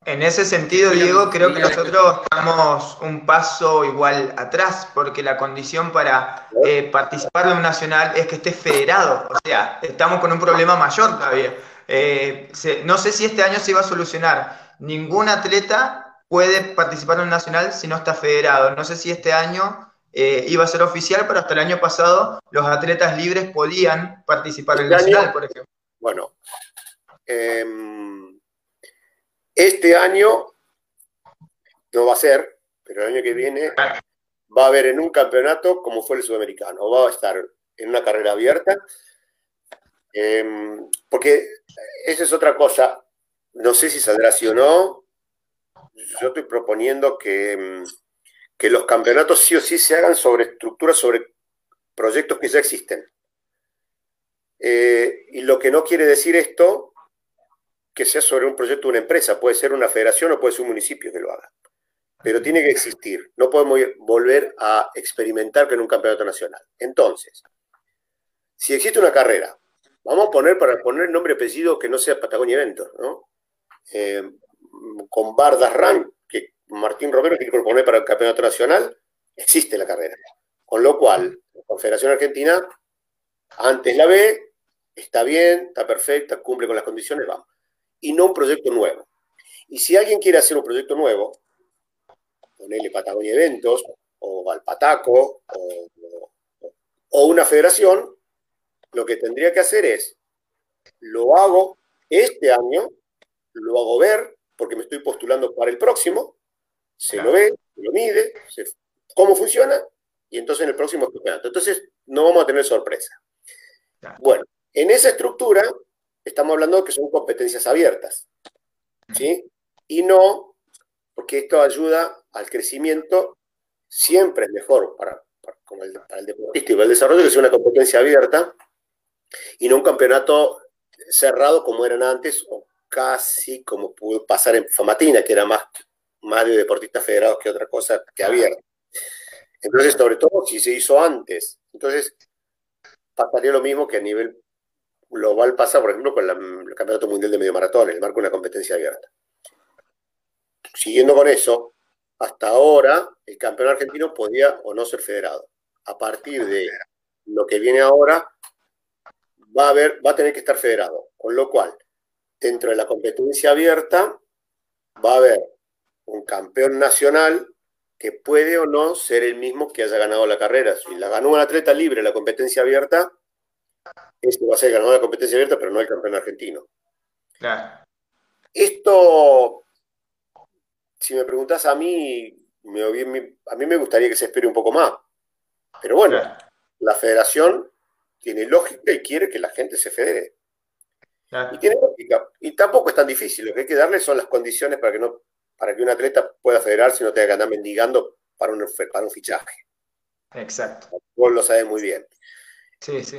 En ese sentido, Diego, creo que nosotros damos un paso igual atrás, porque la condición para eh, participar de un nacional es que esté federado. O sea, estamos con un problema mayor todavía. Eh, no sé si este año se va a solucionar. Ningún atleta puede participar en un nacional si no está federado. No sé si este año eh, iba a ser oficial, pero hasta el año pasado los atletas libres podían participar en el este nacional, por ejemplo. Bueno, em, este año no va a ser, pero el año que viene va a haber en un campeonato como fue el sudamericano, va a estar en una carrera abierta, em, porque esa es otra cosa, no sé si saldrá así o no, yo estoy proponiendo que em, los campeonatos sí o sí se hagan sobre estructuras, sobre proyectos que ya existen. Eh, y lo que no quiere decir esto que sea sobre un proyecto de una empresa, puede ser una federación o puede ser un municipio que lo haga. Pero tiene que existir. No podemos volver a experimentar con un campeonato nacional. Entonces, si existe una carrera, vamos a poner para poner nombre y apellido que no sea Patagonia Eventos, ¿no? Eh, con Bardas Run, Martín Romero quiere proponer para el campeonato nacional, existe la carrera. Con lo cual, la Confederación Argentina, antes la ve, está bien, está perfecta, cumple con las condiciones, vamos. Y no un proyecto nuevo. Y si alguien quiere hacer un proyecto nuevo, ponele Patagonia Eventos, o Valpataco, o, o una federación, lo que tendría que hacer es, lo hago este año, lo hago ver, porque me estoy postulando para el próximo, se lo ve, se lo mide, cómo funciona, y entonces en el próximo campeonato. Entonces no vamos a tener sorpresa. Bueno, en esa estructura estamos hablando que son competencias abiertas, ¿sí? Y no, porque esto ayuda al crecimiento, siempre es mejor para, el, para el deportista y para el desarrollo que sea una competencia abierta y no un campeonato cerrado como eran antes o casi como pudo pasar en Famatina, que era más más de deportistas federados que otra cosa que abierta. Entonces, sobre todo si se hizo antes. Entonces, pasaría lo mismo que a nivel global pasa, por ejemplo, con el Campeonato Mundial de Medio Maratón, el marco de una competencia abierta. Siguiendo con eso, hasta ahora el campeón argentino podía o no ser federado. A partir de lo que viene ahora, va a, haber, va a tener que estar federado. Con lo cual, dentro de la competencia abierta, va a haber un campeón nacional que puede o no ser el mismo que haya ganado la carrera. Si la ganó un atleta libre la competencia abierta, este va a ser ganador de la competencia abierta, pero no el campeón argentino. Claro. Esto, si me preguntas a mí, a mí me gustaría que se espere un poco más. Pero bueno, la federación tiene lógica y quiere que la gente se federe. Y tiene lógica. Y tampoco es tan difícil. Lo que hay que darle son las condiciones para que no para que un atleta pueda federarse y no tenga que andar mendigando para un, para un fichaje. Exacto. Vos lo sabes muy bien. Sí, sí.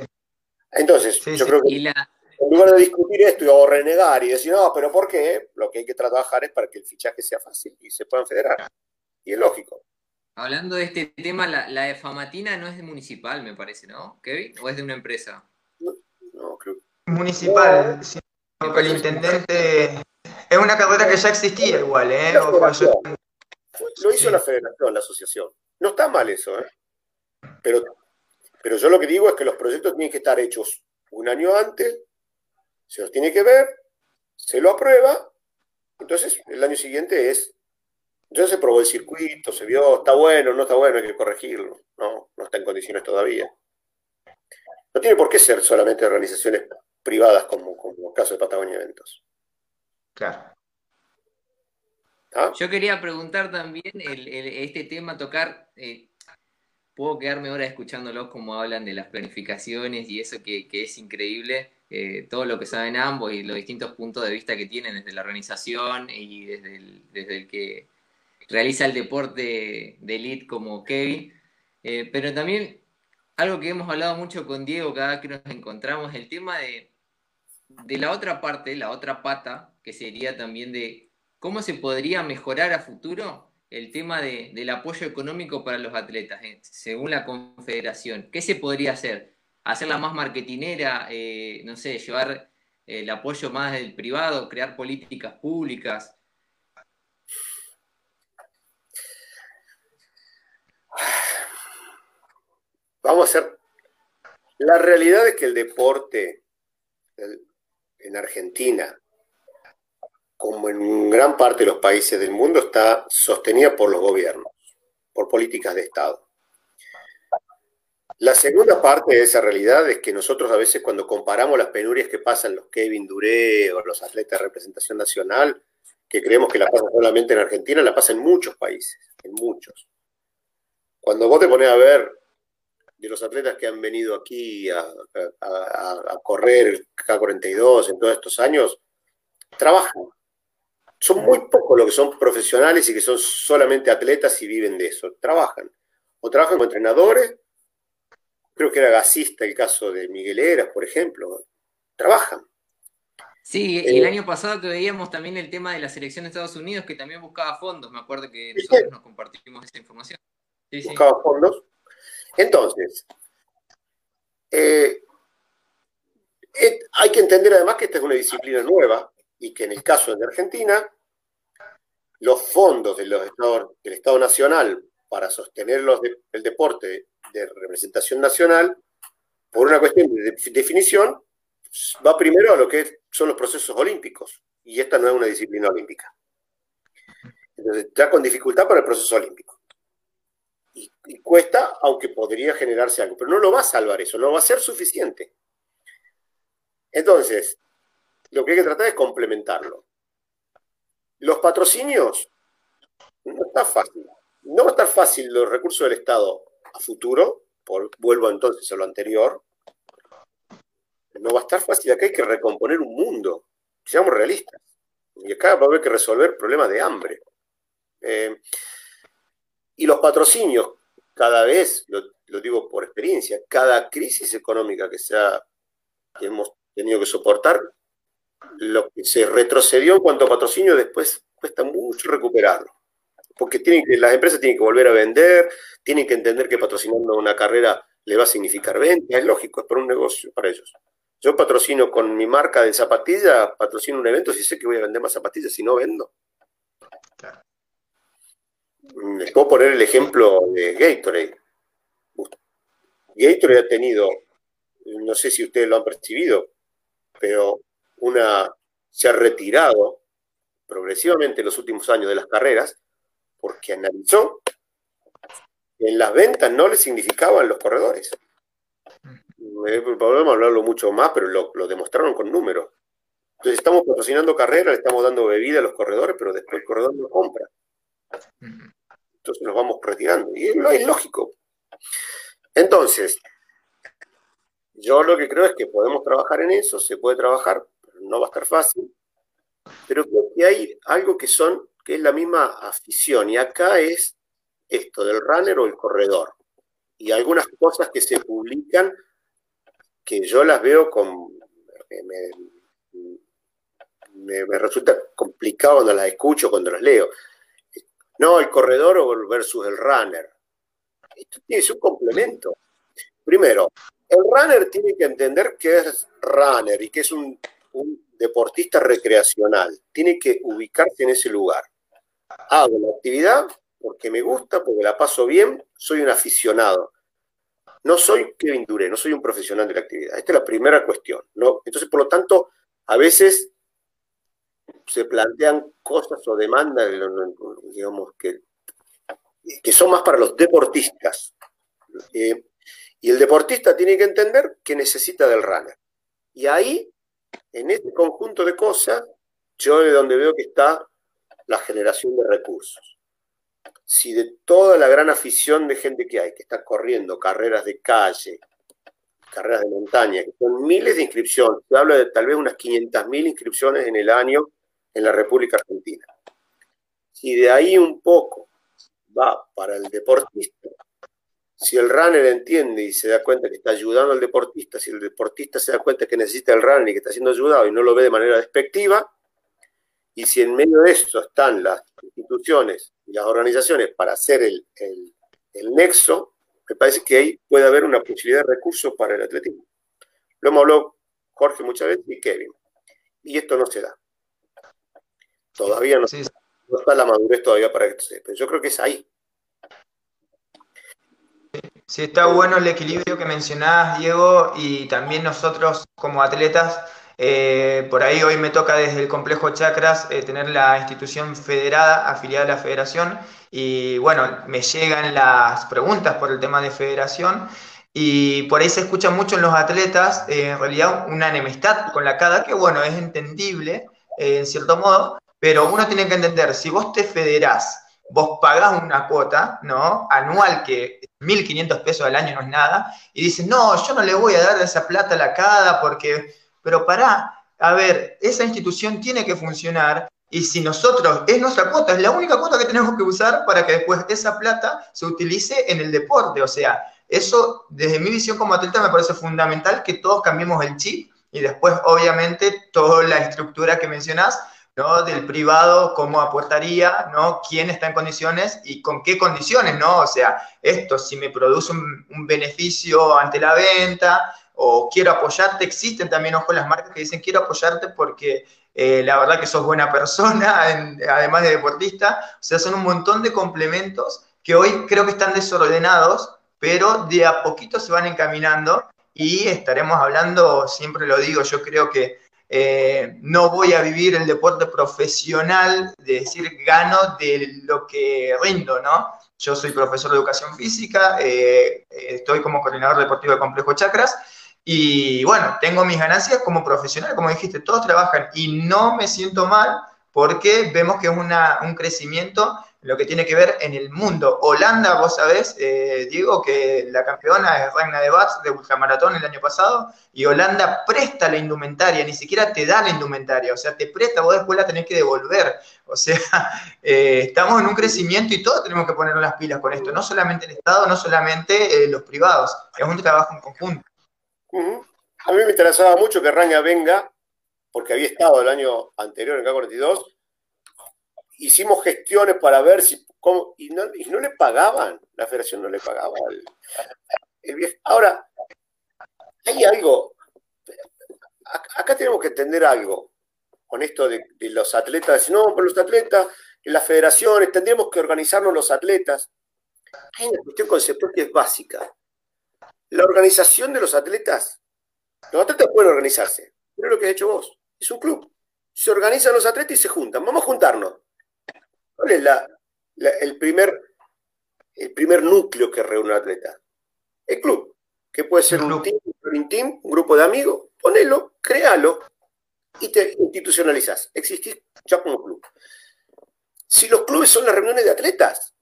Entonces, yo creo que en lugar de discutir esto o renegar y decir, no, pero ¿por qué? Lo que hay que trabajar es para que el fichaje sea fácil y se puedan federar. Y es lógico. Hablando de este tema, la, de Famatina no es de municipal, me parece, ¿no, Kevin? ¿O es de una empresa? No, creo. Municipal, no, el intendente es una carrera que ya existía igual, ¿eh? Lo hizo la federación, la asociación. No está mal eso, ¿eh? Pero, pero yo lo que digo es que los proyectos tienen que estar hechos un año antes, se los tiene que ver, se lo aprueba, entonces el año siguiente es, ya se probó el circuito, se vio, está bueno, no está bueno, hay que corregirlo, no, no está en condiciones todavía. No tiene por qué ser solamente organizaciones privadas como, como el caso de Patagonia Eventos. Claro. ¿Ah? Yo quería preguntar también este tema, tocar, eh, puedo quedarme ahora escuchándolos como hablan de las planificaciones y eso que, es increíble, eh, todo lo que saben ambos y los distintos puntos de vista que tienen desde la organización y desde el, que realiza el deporte de elite como Kevin. Eh, pero también algo que hemos hablado mucho con Diego cada vez que nos encontramos, el tema de, de la otra parte, la otra pata, que sería también de cómo se podría mejorar a futuro el tema del apoyo económico para los atletas, eh, según la confederación. ¿Qué se podría hacer? ¿Hacerla más marketinera? Eh, no sé, llevar el apoyo más del privado, crear políticas públicas. Vamos a hacer. La realidad es que el deporte en Argentina, como en gran parte de los países del mundo, está sostenida por los gobiernos, por políticas de Estado. La segunda parte de esa realidad es que nosotros a veces cuando comparamos las penurias que pasan los Kevin Duré o los atletas de representación nacional, que creemos que la pasan solamente en Argentina, la pasan en muchos países, en muchos. Cuando vos te pones a ver de los atletas que han venido aquí a, correr el K42 en todos estos años, trabajan. Son muy pocos los que son profesionales y que son solamente atletas y viven de eso. Trabajan. O trabajan como entrenadores creo que era gasista el caso de Miguel Eras, por ejemplo, trabajan. Sí, y el eh, año pasado que veíamos también el tema de la selección de Estados Unidos, que también buscaba fondos, me acuerdo que nosotros nos compartimos esa información. buscaba fondos. Entonces, eh, eh, hay que entender además que esta es una disciplina nueva y que en el caso de Argentina, los fondos de los del Estado Nacional para sostener el deporte de representación nacional, por una cuestión de definición, va primero a lo que son los procesos olímpicos, y esta no es una disciplina olímpica. Entonces, está con dificultad para el proceso olímpico. Y, cuesta, aunque podría generarse algo, pero no lo va a salvar eso, no va a ser suficiente. Entonces, lo que hay que tratar es complementarlo. Los patrocinios, no está fácil. No va a estar fácil los recursos del Estado a futuro, por, vuelvo entonces a lo anterior, no va a estar fácil. Acá hay que recomponer un mundo, seamos realistas. Y acá va a haber que resolver problemas de hambre. Eh, y los patrocinios, cada vez, lo, digo por experiencia, cada crisis económica que, sea, que hemos tenido que soportar, lo que se retrocedió en cuanto a patrocinio después cuesta mucho recuperarlo porque tienen que, las empresas tienen que volver a vender, tienen que entender que patrocinando una carrera le va a significar venta, es lógico, es para un negocio para ellos. Yo patrocino con mi marca de zapatillas, patrocino un evento si sé que voy a vender más zapatillas, si no vendo. Les puedo poner el ejemplo de Gatorade. Gatorade ha tenido, no sé si ustedes lo han percibido, pero una se ha retirado progresivamente en los últimos años de las carreras porque analizó que en las ventas no le significaban los corredores. Eh, podemos hablarlo mucho más, pero lo, demostraron con números. Entonces estamos patrocinando carreras, le estamos dando bebida a los corredores, pero después el corredor no compra. Entonces nos vamos retirando. Y es lógico. Entonces, yo lo que creo es que podemos trabajar en eso, se puede trabajar, no va a estar fácil. Pero creo que hay algo que son que es la misma afición. Y acá es esto del runner o el corredor. Y algunas cosas que se publican que yo las veo con... Me, resulta complicado cuando las escucho, cuando las leo. No, el corredor versus el runner. Esto tiene un complemento. Primero, el runner tiene que entender que es runner y que es un deportista recreacional. Tiene que ubicarse en ese lugar hago la actividad porque me gusta, porque la paso bien, soy un aficionado. No soy Kevin Duré, no soy un profesional de la actividad. Esta es la primera cuestión. ¿no? Entonces, por lo tanto, a veces se plantean cosas o demandas, digamos, que, que son más para los deportistas. Eh, y el deportista tiene que entender que necesita del runner. Y ahí, en este conjunto de cosas, yo de donde veo que está la generación de recursos. Si de toda la gran afición de gente que hay, que está corriendo carreras de calle, carreras de montaña, que son miles de inscripciones, se habla de tal vez unas 500.000 inscripciones en el año en la República Argentina. Si de ahí un poco va para el deportista, si el runner entiende y se da cuenta que está ayudando al deportista, si el deportista se da cuenta que necesita el runner y que está siendo ayudado y no lo ve de manera despectiva, y si en medio de esto están las instituciones y las organizaciones para hacer el, nexo, me parece que ahí puede haber una posibilidad de recursos para el atletismo. Lo hemos hablado Jorge muchas veces y Kevin. Y esto no se da. Todavía no, no está la madurez todavía para que se Pero yo creo que es ahí. Sí, está bueno el equilibrio que mencionabas, Diego, y también nosotros como atletas, eh, por ahí hoy me toca desde el complejo Chakras eh, tener la institución federada, afiliada a la federación, y bueno, me llegan las preguntas por el tema de federación, y por ahí se escucha mucho en los atletas, eh, en realidad, una enemistad con la CADA, que bueno, es entendible en cierto modo, pero uno tiene que entender, si vos te federás, vos pagás una cuota, ¿no? Anual que 1.500 pesos al año no es nada, y dices, no, yo no le voy a dar esa plata a la CADA porque, pero pará, a ver, esa institución tiene que funcionar y si nosotros, es nuestra cuota, es la única cuota que tenemos que usar para que después esa plata se utilice en el deporte. O sea, eso desde mi visión como atleta me parece fundamental que todos cambiemos el chip y después obviamente toda la estructura que mencionás ¿no? Del privado, cómo aportaría, ¿no? Quién está en condiciones y con qué condiciones, ¿no? O sea, esto, si me produce un, beneficio ante la venta o quiero apoyarte, existen también, ojo, las marcas que dicen quiero apoyarte porque eh, la verdad que sos buena persona, además de deportista. O sea, son un montón de complementos que hoy creo que están desordenados, pero de a poquito se van encaminando y estaremos hablando, siempre lo digo, yo creo que eh, no voy a vivir el deporte profesional, de decir gano de lo que rindo, ¿no? Yo soy profesor de educación física, eh, estoy como coordinador deportivo de Complejo Chakras y bueno, tengo mis ganancias como profesional, como dijiste, todos trabajan y no me siento mal porque vemos que es un crecimiento lo que tiene que ver en el mundo. Holanda, vos sabés, eh, Diego, que la campeona es Reina de Bats de ultramaratón el año pasado, y Holanda presta la indumentaria, ni siquiera te da la indumentaria, o sea, te presta, vos después la tenés que devolver. O sea, eh, estamos en un crecimiento y todos tenemos que ponernos las pilas con esto, no solamente el Estado, no solamente eh, los privados, es un trabajo en conjunto. A mí me interesaba mucho que Raña venga, porque había estado el año anterior en K42, hicimos gestiones para ver si, cómo, y, no, y no le pagaban, la federación no le pagaba. Ahora, hay algo, acá tenemos que entender algo con esto de, los atletas, no, por los atletas, en las federaciones, tendríamos que organizarnos los atletas. Hay una cuestión conceptual que es básica. La organización de los atletas, los atletas pueden organizarse, pero lo que has hecho vos, es un club. Se organizan los atletas y se juntan. Vamos a juntarnos. ¿Cuál es la, el, primer, el primer núcleo que reúne un atleta? El club, que puede ser un team, un grupo de amigos, ponelo, créalo y te institucionalizas. Existís ya como club. Si los clubes son las reuniones de atletas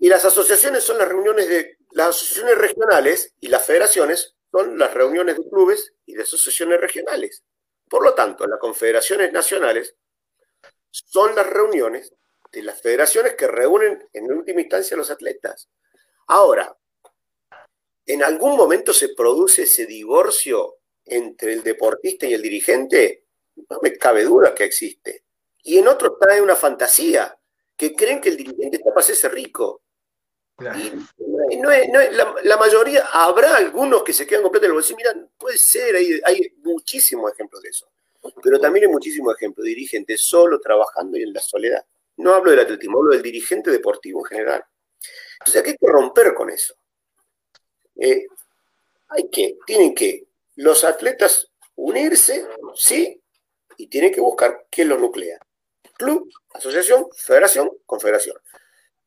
y las asociaciones son las reuniones de las asociaciones regionales y las federaciones son las reuniones de clubes y de asociaciones regionales. Por lo tanto, las confederaciones nacionales son las reuniones de las federaciones que reúnen en última instancia a los atletas. Ahora, ¿en algún momento se produce ese divorcio entre el deportista y el dirigente? No me cabe duda que existe. Y en otros trae una fantasía, que creen que el dirigente está para hacerse rico. Y no es, la, mayoría, habrá algunos que se quedan completos en el bolsillo. Mira, puede ser, hay, hay muchísimos ejemplos de eso. Pero también hay muchísimos ejemplos de dirigentes solo trabajando y en la soledad. No hablo del atletismo, hablo del dirigente deportivo en general. Entonces hay que romper con eso. Eh, hay que, tienen que los atletas unirse, sí, y tienen que buscar quién los nuclea. Club, asociación, federación, confederación.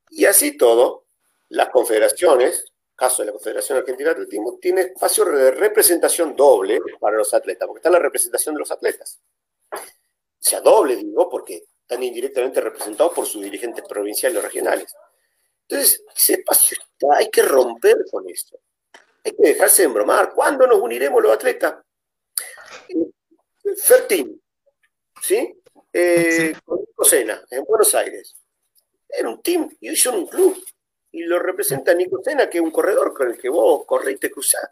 Y así todo, las confederaciones, caso de la Confederación Argentina de Atletismo, tiene espacio de representación doble para los atletas, porque está la representación de los atletas. O sea, doble, digo, porque están indirectamente representados por sus dirigentes provinciales o regionales. Entonces, ese espacio está, hay que romper con esto. Hay que dejarse de embromar. ¿Cuándo nos uniremos los atletas? Fertín, ¿sí? Eh, Con Cosena, en Buenos Aires. Era un team y hoy son un club. y lo representa Nico Sena, que es un corredor con el que vos corres y te cruzás.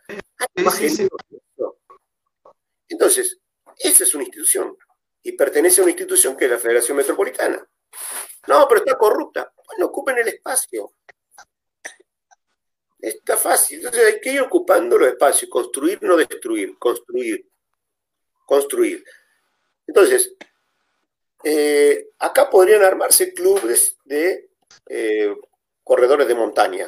Entonces, esa es una institución y pertenece a una institución que es la Federación Metropolitana. No, pero está corrupta. Bueno, ocupen el espacio. Está fácil. Entonces hay que ir ocupando los espacios, construir, no destruir, construir, construir. Entonces, eh, acá podrían armarse clubes de eh, corredores de montaña.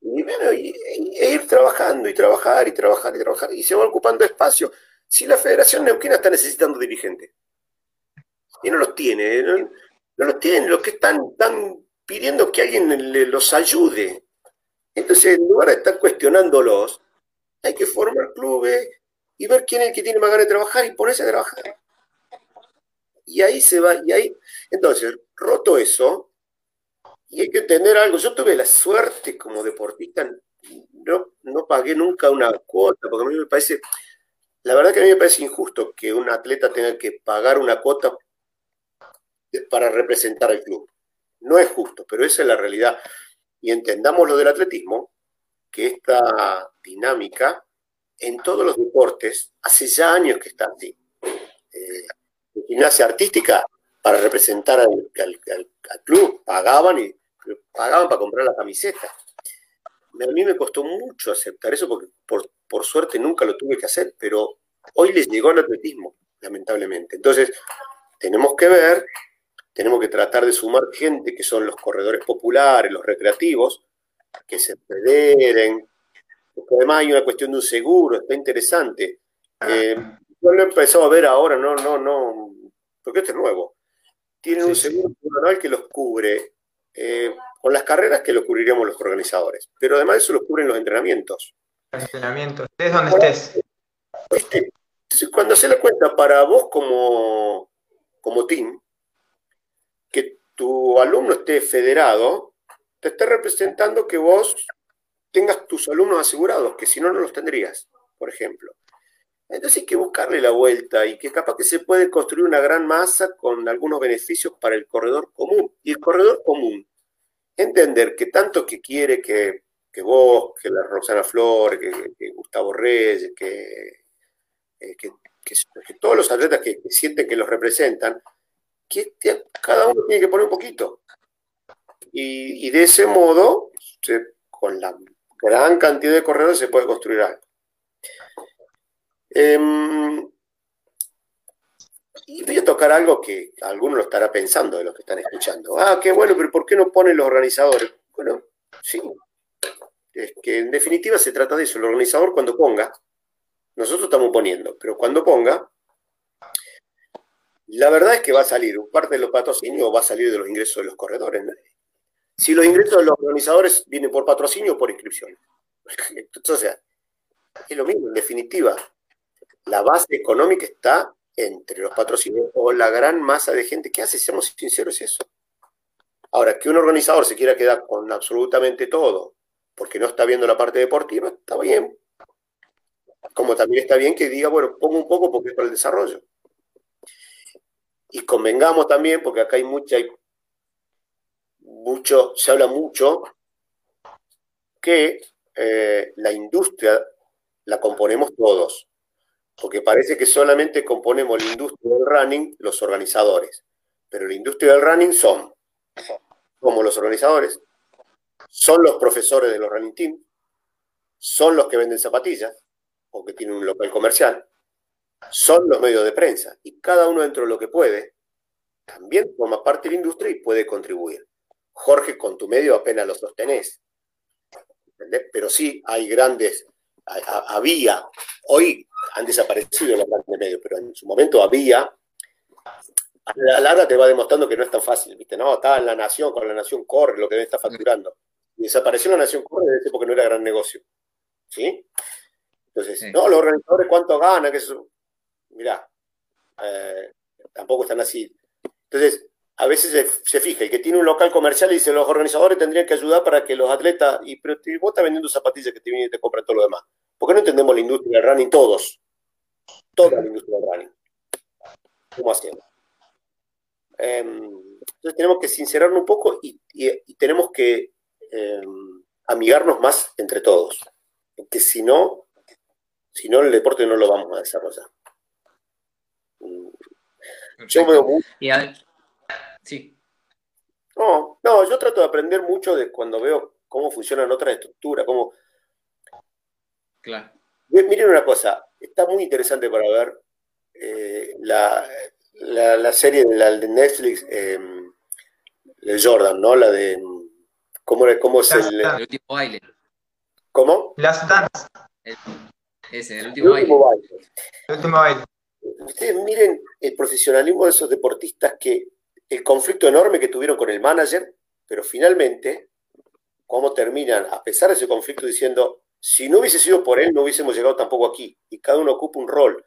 Y, bueno, e ir trabajando y trabajar y trabajar y trabajar. Y se va ocupando espacio. Si la Federación Neuquina está necesitando dirigentes. Y no los tiene. No, los tienen. Los que están, pidiendo que alguien los ayude. Entonces, en lugar de estar cuestionándolos, hay que formar clubes y ver quién es el que tiene más ganas de trabajar y ponerse a trabajar. Y ahí se va, y ahí. Entonces, roto eso, y hay que tener algo. Yo tuve la suerte como deportista, no, no pagué nunca una cuota, porque a mí me parece, la verdad que a mí me parece injusto que un atleta tenga que pagar una cuota para representar al club. No es justo, pero esa es la realidad. Y entendamos lo del atletismo, que esta dinámica en todos los deportes hace ya años que está así. Eh, gimnasia artística, para representar al, club, pagaban y pagaban para comprar la camiseta. A mí me costó mucho aceptar eso porque por, suerte nunca lo tuve que hacer, pero hoy les llegó el atletismo, lamentablemente. Entonces, tenemos que ver, tenemos que tratar de sumar gente que son los corredores populares, los recreativos, que se federen, porque además hay una cuestión de un seguro, está interesante. Eh, yo lo he empezado a ver ahora, no, no, no, porque esto es nuevo. Tienen un seguro anual que los cubre eh, con las carreras que lo cubriríamos los organizadores. Pero además eso lo cubren los entrenamientos. Los entrenamientos, estés donde estés. Este, cuando se le cuenta para vos como, como team, que tu alumno esté federado, te está representando que vos tengas tus alumnos asegurados, que si no, no los tendrías, por ejemplo. Entonces hay que buscarle la vuelta y que capaz que se puede construir una gran masa con algunos beneficios para el corredor común. Y el corredor común, entender que tanto que quiere que, vos, que la Roxana Flores, que, Gustavo Reyes, que, eh, que, todos los atletas que, sienten que los representan, que cada uno tiene que poner un poquito. Y, de ese modo, con la gran cantidad de corredores se puede construir algo. Em, voy a tocar algo que alguno lo estará pensando de los que están escuchando. Ah, qué bueno, pero ¿por qué no ponen los organizadores? Bueno, sí. Es que en definitiva se trata de eso. El organizador cuando ponga, nosotros estamos poniendo, pero cuando ponga, la verdad es que va a salir parte de los patrocinios va a salir de los ingresos de los corredores. Si los ingresos de los organizadores vienen por patrocinio o por inscripción. Entonces, es lo mismo, en definitiva la base económica está entre los patrocinios o la gran masa de gente que hace, seamos sinceros, es eso. Ahora, que un organizador se quiera quedar con absolutamente todo porque no está viendo la parte deportiva, está bien. Como también está bien que diga, bueno, pongo un poco porque es para el desarrollo. Y convengamos también, porque acá hay mucha, hay mucho, se habla mucho que eh, la industria la componemos todos porque parece que solamente componemos la industria del running los organizadores, pero la industria del running son como los organizadores, son los profesores de los running teams, son los que venden zapatillas o que tienen un local comercial, son los medios de prensa y cada uno dentro de lo que puede también forma parte de la industria y puede contribuir. Jorge, con tu medio apenas lo sostenés, pero sí hay grandes, había, hoy han desaparecido los grandes medios, pero en su momento había. A la larga te va demostrando que no es tan fácil, ¿viste? No, está en la nación, con la nación corre lo que está facturando. Y desapareció la nación corre desde porque no era gran negocio. ¿Sí? Entonces, no, los organizadores cuánto ganan, que eso. Mirá, eh, tampoco están así. Entonces, a veces se, fija, el que tiene un local comercial y dice, los organizadores tendrían que ayudar para que los atletas, y pero vos estás vendiendo zapatillas que te vienen y te compran todo lo demás. ¿Por qué no entendemos la industria del running todos? Toda la industria running. ¿Cómo hacemos? Em, entonces tenemos que sincerarnos un poco y, tenemos que eh, amigarnos más entre todos. Porque si no, si no, el deporte no lo vamos a desarrollar. Yo veo Sí. No, no, yo trato de aprender mucho de cuando veo cómo funcionan otras estructuras, cómo... Claro. Miren una cosa, está muy interesante para ver eh, la, la, serie de, la, de Netflix eh, de Jordan, ¿no? La de... ¿Cómo, cómo es el, el, último baile? ¿Cómo? Las Dance. ese, el último, el último baile. El último baile. Ustedes miren el profesionalismo de esos deportistas que el conflicto enorme que tuvieron con el manager, pero finalmente, cómo terminan, a pesar de ese conflicto, diciendo, si no hubiese sido por él, no hubiésemos llegado tampoco aquí. Y cada uno ocupa un rol.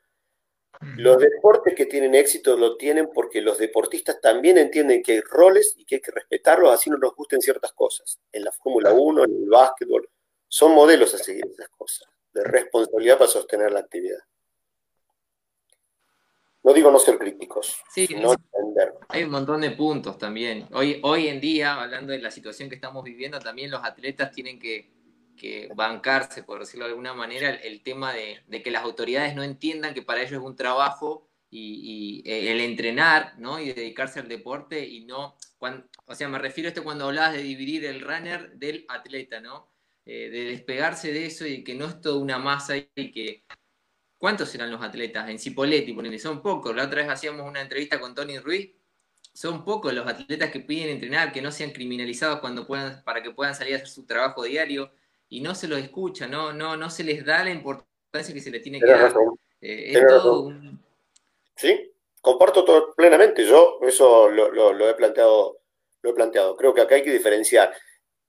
Los deportes que tienen éxito lo tienen porque los deportistas también entienden que hay roles y que hay que respetarlos, así no nos gusten ciertas cosas. En la Fórmula 1, en el básquetbol, son modelos a seguir esas cosas, de responsabilidad para sostener la actividad. No digo no ser críticos, sí, entender. Hay un montón de puntos también. Hoy, hoy en día, hablando de la situación que estamos viviendo, también los atletas tienen que, bancarse, por decirlo de alguna manera, el, tema de, que las autoridades no entiendan que para ellos es un trabajo y, eh, el entrenar, ¿no? Y dedicarse al deporte y no, o sea, me refiero a esto cuando hablabas de dividir el runner del atleta, ¿no? Eh, de despegarse de eso y que no es toda una masa y que ¿Cuántos serán los atletas? En Cipoletti, ponele, son pocos. La otra vez hacíamos una entrevista con Tony Ruiz. Son pocos los atletas que piden entrenar, que no sean criminalizados cuando puedan, para que puedan salir a hacer su trabajo diario. Y no se los escucha, no, no, no se les da la importancia que se les tiene que dar. Eh, es todo Sí, comparto todo plenamente. Yo eso lo, he planteado, lo he planteado. Creo que acá hay que diferenciar.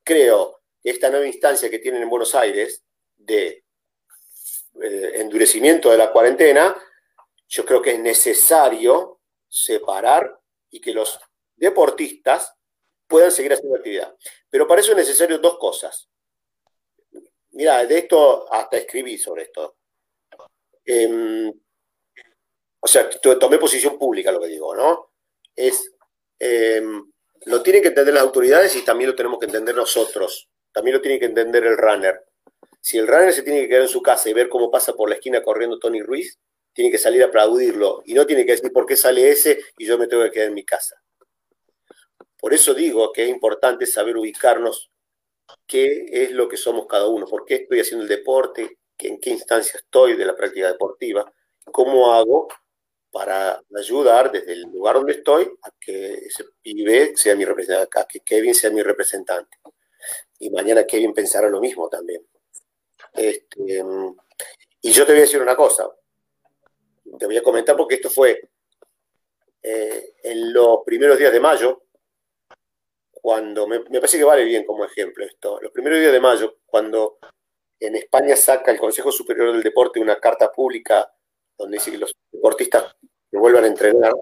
Creo que esta nueva instancia que tienen en Buenos Aires de eh, endurecimiento de la cuarentena, yo creo que es necesario separar y que los deportistas puedan seguir haciendo actividad. Pero para eso es necesario dos cosas. Mira, de esto hasta escribí sobre esto. Em, o sea, tomé posición pública lo que digo, ¿no? Es, em, lo tienen que entender las autoridades y también lo tenemos que entender nosotros. También lo tiene que entender el runner. Si el runner se tiene que quedar en su casa y ver cómo pasa por la esquina corriendo Tony Ruiz, tiene que salir a aplaudirlo y no tiene que decir por qué sale ese y yo me tengo que quedar en mi casa. Por eso digo que es importante saber ubicarnos qué es lo que somos cada uno, por qué estoy haciendo el deporte, en qué instancia estoy de la práctica deportiva, cómo hago para ayudar desde el lugar donde estoy a que ese pibe sea mi representante, a que Kevin sea mi representante. Y mañana Kevin pensará lo mismo también. Este, y yo te voy a decir una cosa, te voy a comentar porque esto fue eh, en los primeros días de mayo, cuando, me, parece que vale bien como ejemplo esto, los primeros días de mayo, cuando en España saca el Consejo Superior del Deporte una carta pública donde dice que los deportistas que vuelvan a entrenar,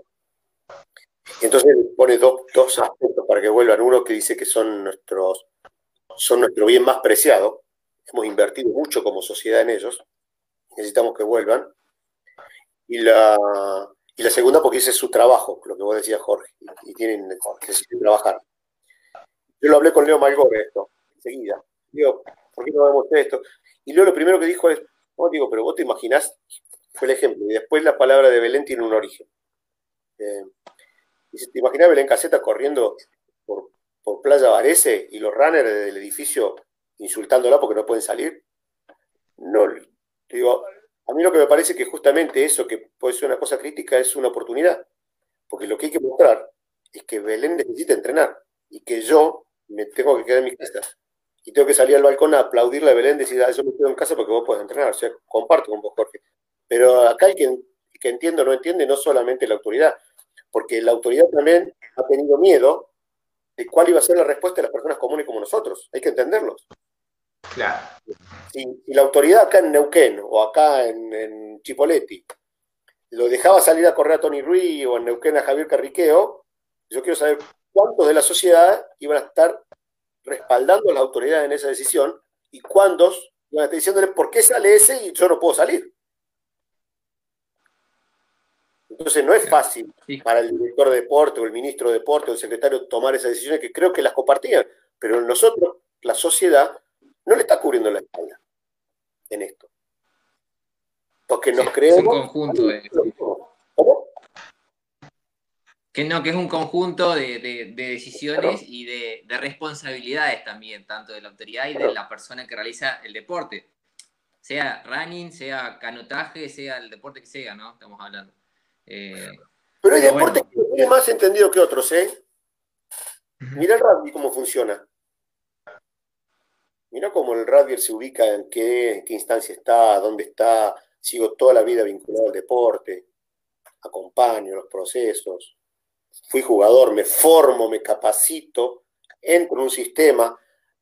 entonces pone dos, dos aspectos para que vuelvan. Uno que dice que son nuestros son nuestro bien más preciado, hemos invertido mucho como sociedad en ellos, necesitamos que vuelvan. Y la, y la segunda porque ese es su trabajo, lo que vos decías, Jorge, y, tienen que trabajar. Yo lo hablé con Leo Malgore esto, enseguida. Digo, ¿por qué no vemos esto? Y Leo lo primero que dijo es, no, digo, pero vos te imaginás, fue el ejemplo, y después la palabra de Belén tiene un origen. Eh, dice, ¿te imaginás Belén Caseta corriendo por, por Playa Varese y los runners del edificio insultándola porque no pueden salir. No, digo, a mí lo que me parece que justamente eso, que puede ser una cosa crítica, es una oportunidad. Porque lo que hay que mostrar es que Belén necesita entrenar y que yo me tengo que quedar en mi casa. Y tengo que salir al balcón a aplaudirle a Belén decir, ah, yo me quedo en casa porque vos podés entrenar. O sea, comparto con vos, Jorge. Pero acá hay quien que entiende o no entiende, no solamente la autoridad, porque la autoridad también ha tenido miedo de cuál iba a ser la respuesta de las personas comunes como nosotros. Hay que entenderlos. Claro. Si, la autoridad acá en Neuquén o acá en, en, Chipoletti lo dejaba salir a correr a Tony Ruiz o en Neuquén a Javier Carriqueo, yo quiero saber cuántos de la sociedad iban a estar respaldando a la autoridad en esa decisión y cuántos iban a estar diciéndole por qué sale ese y yo no puedo salir. Entonces no es fácil para el director de deporte o el ministro de deporte o el secretario tomar esas decisiones que creo que las compartían, pero nosotros la sociedad no le está cubriendo la espalda en esto. Porque nos creemos... Es un conjunto de... Que no, que es un conjunto de, decisiones y de, responsabilidades también, tanto de la autoridad y de la persona que realiza el deporte. Sea running, sea canotaje, sea el deporte que sea, ¿no? Estamos hablando. Eh, pero hay deportes que tiene más entendido que otros, ¿eh? Mira el rugby cómo funciona. Mira cómo el rugby se ubica, en qué, en qué instancia está, dónde está. Sigo toda la vida vinculado al deporte, acompaño los procesos. Fui jugador, me formo, me capacito, entro en un sistema.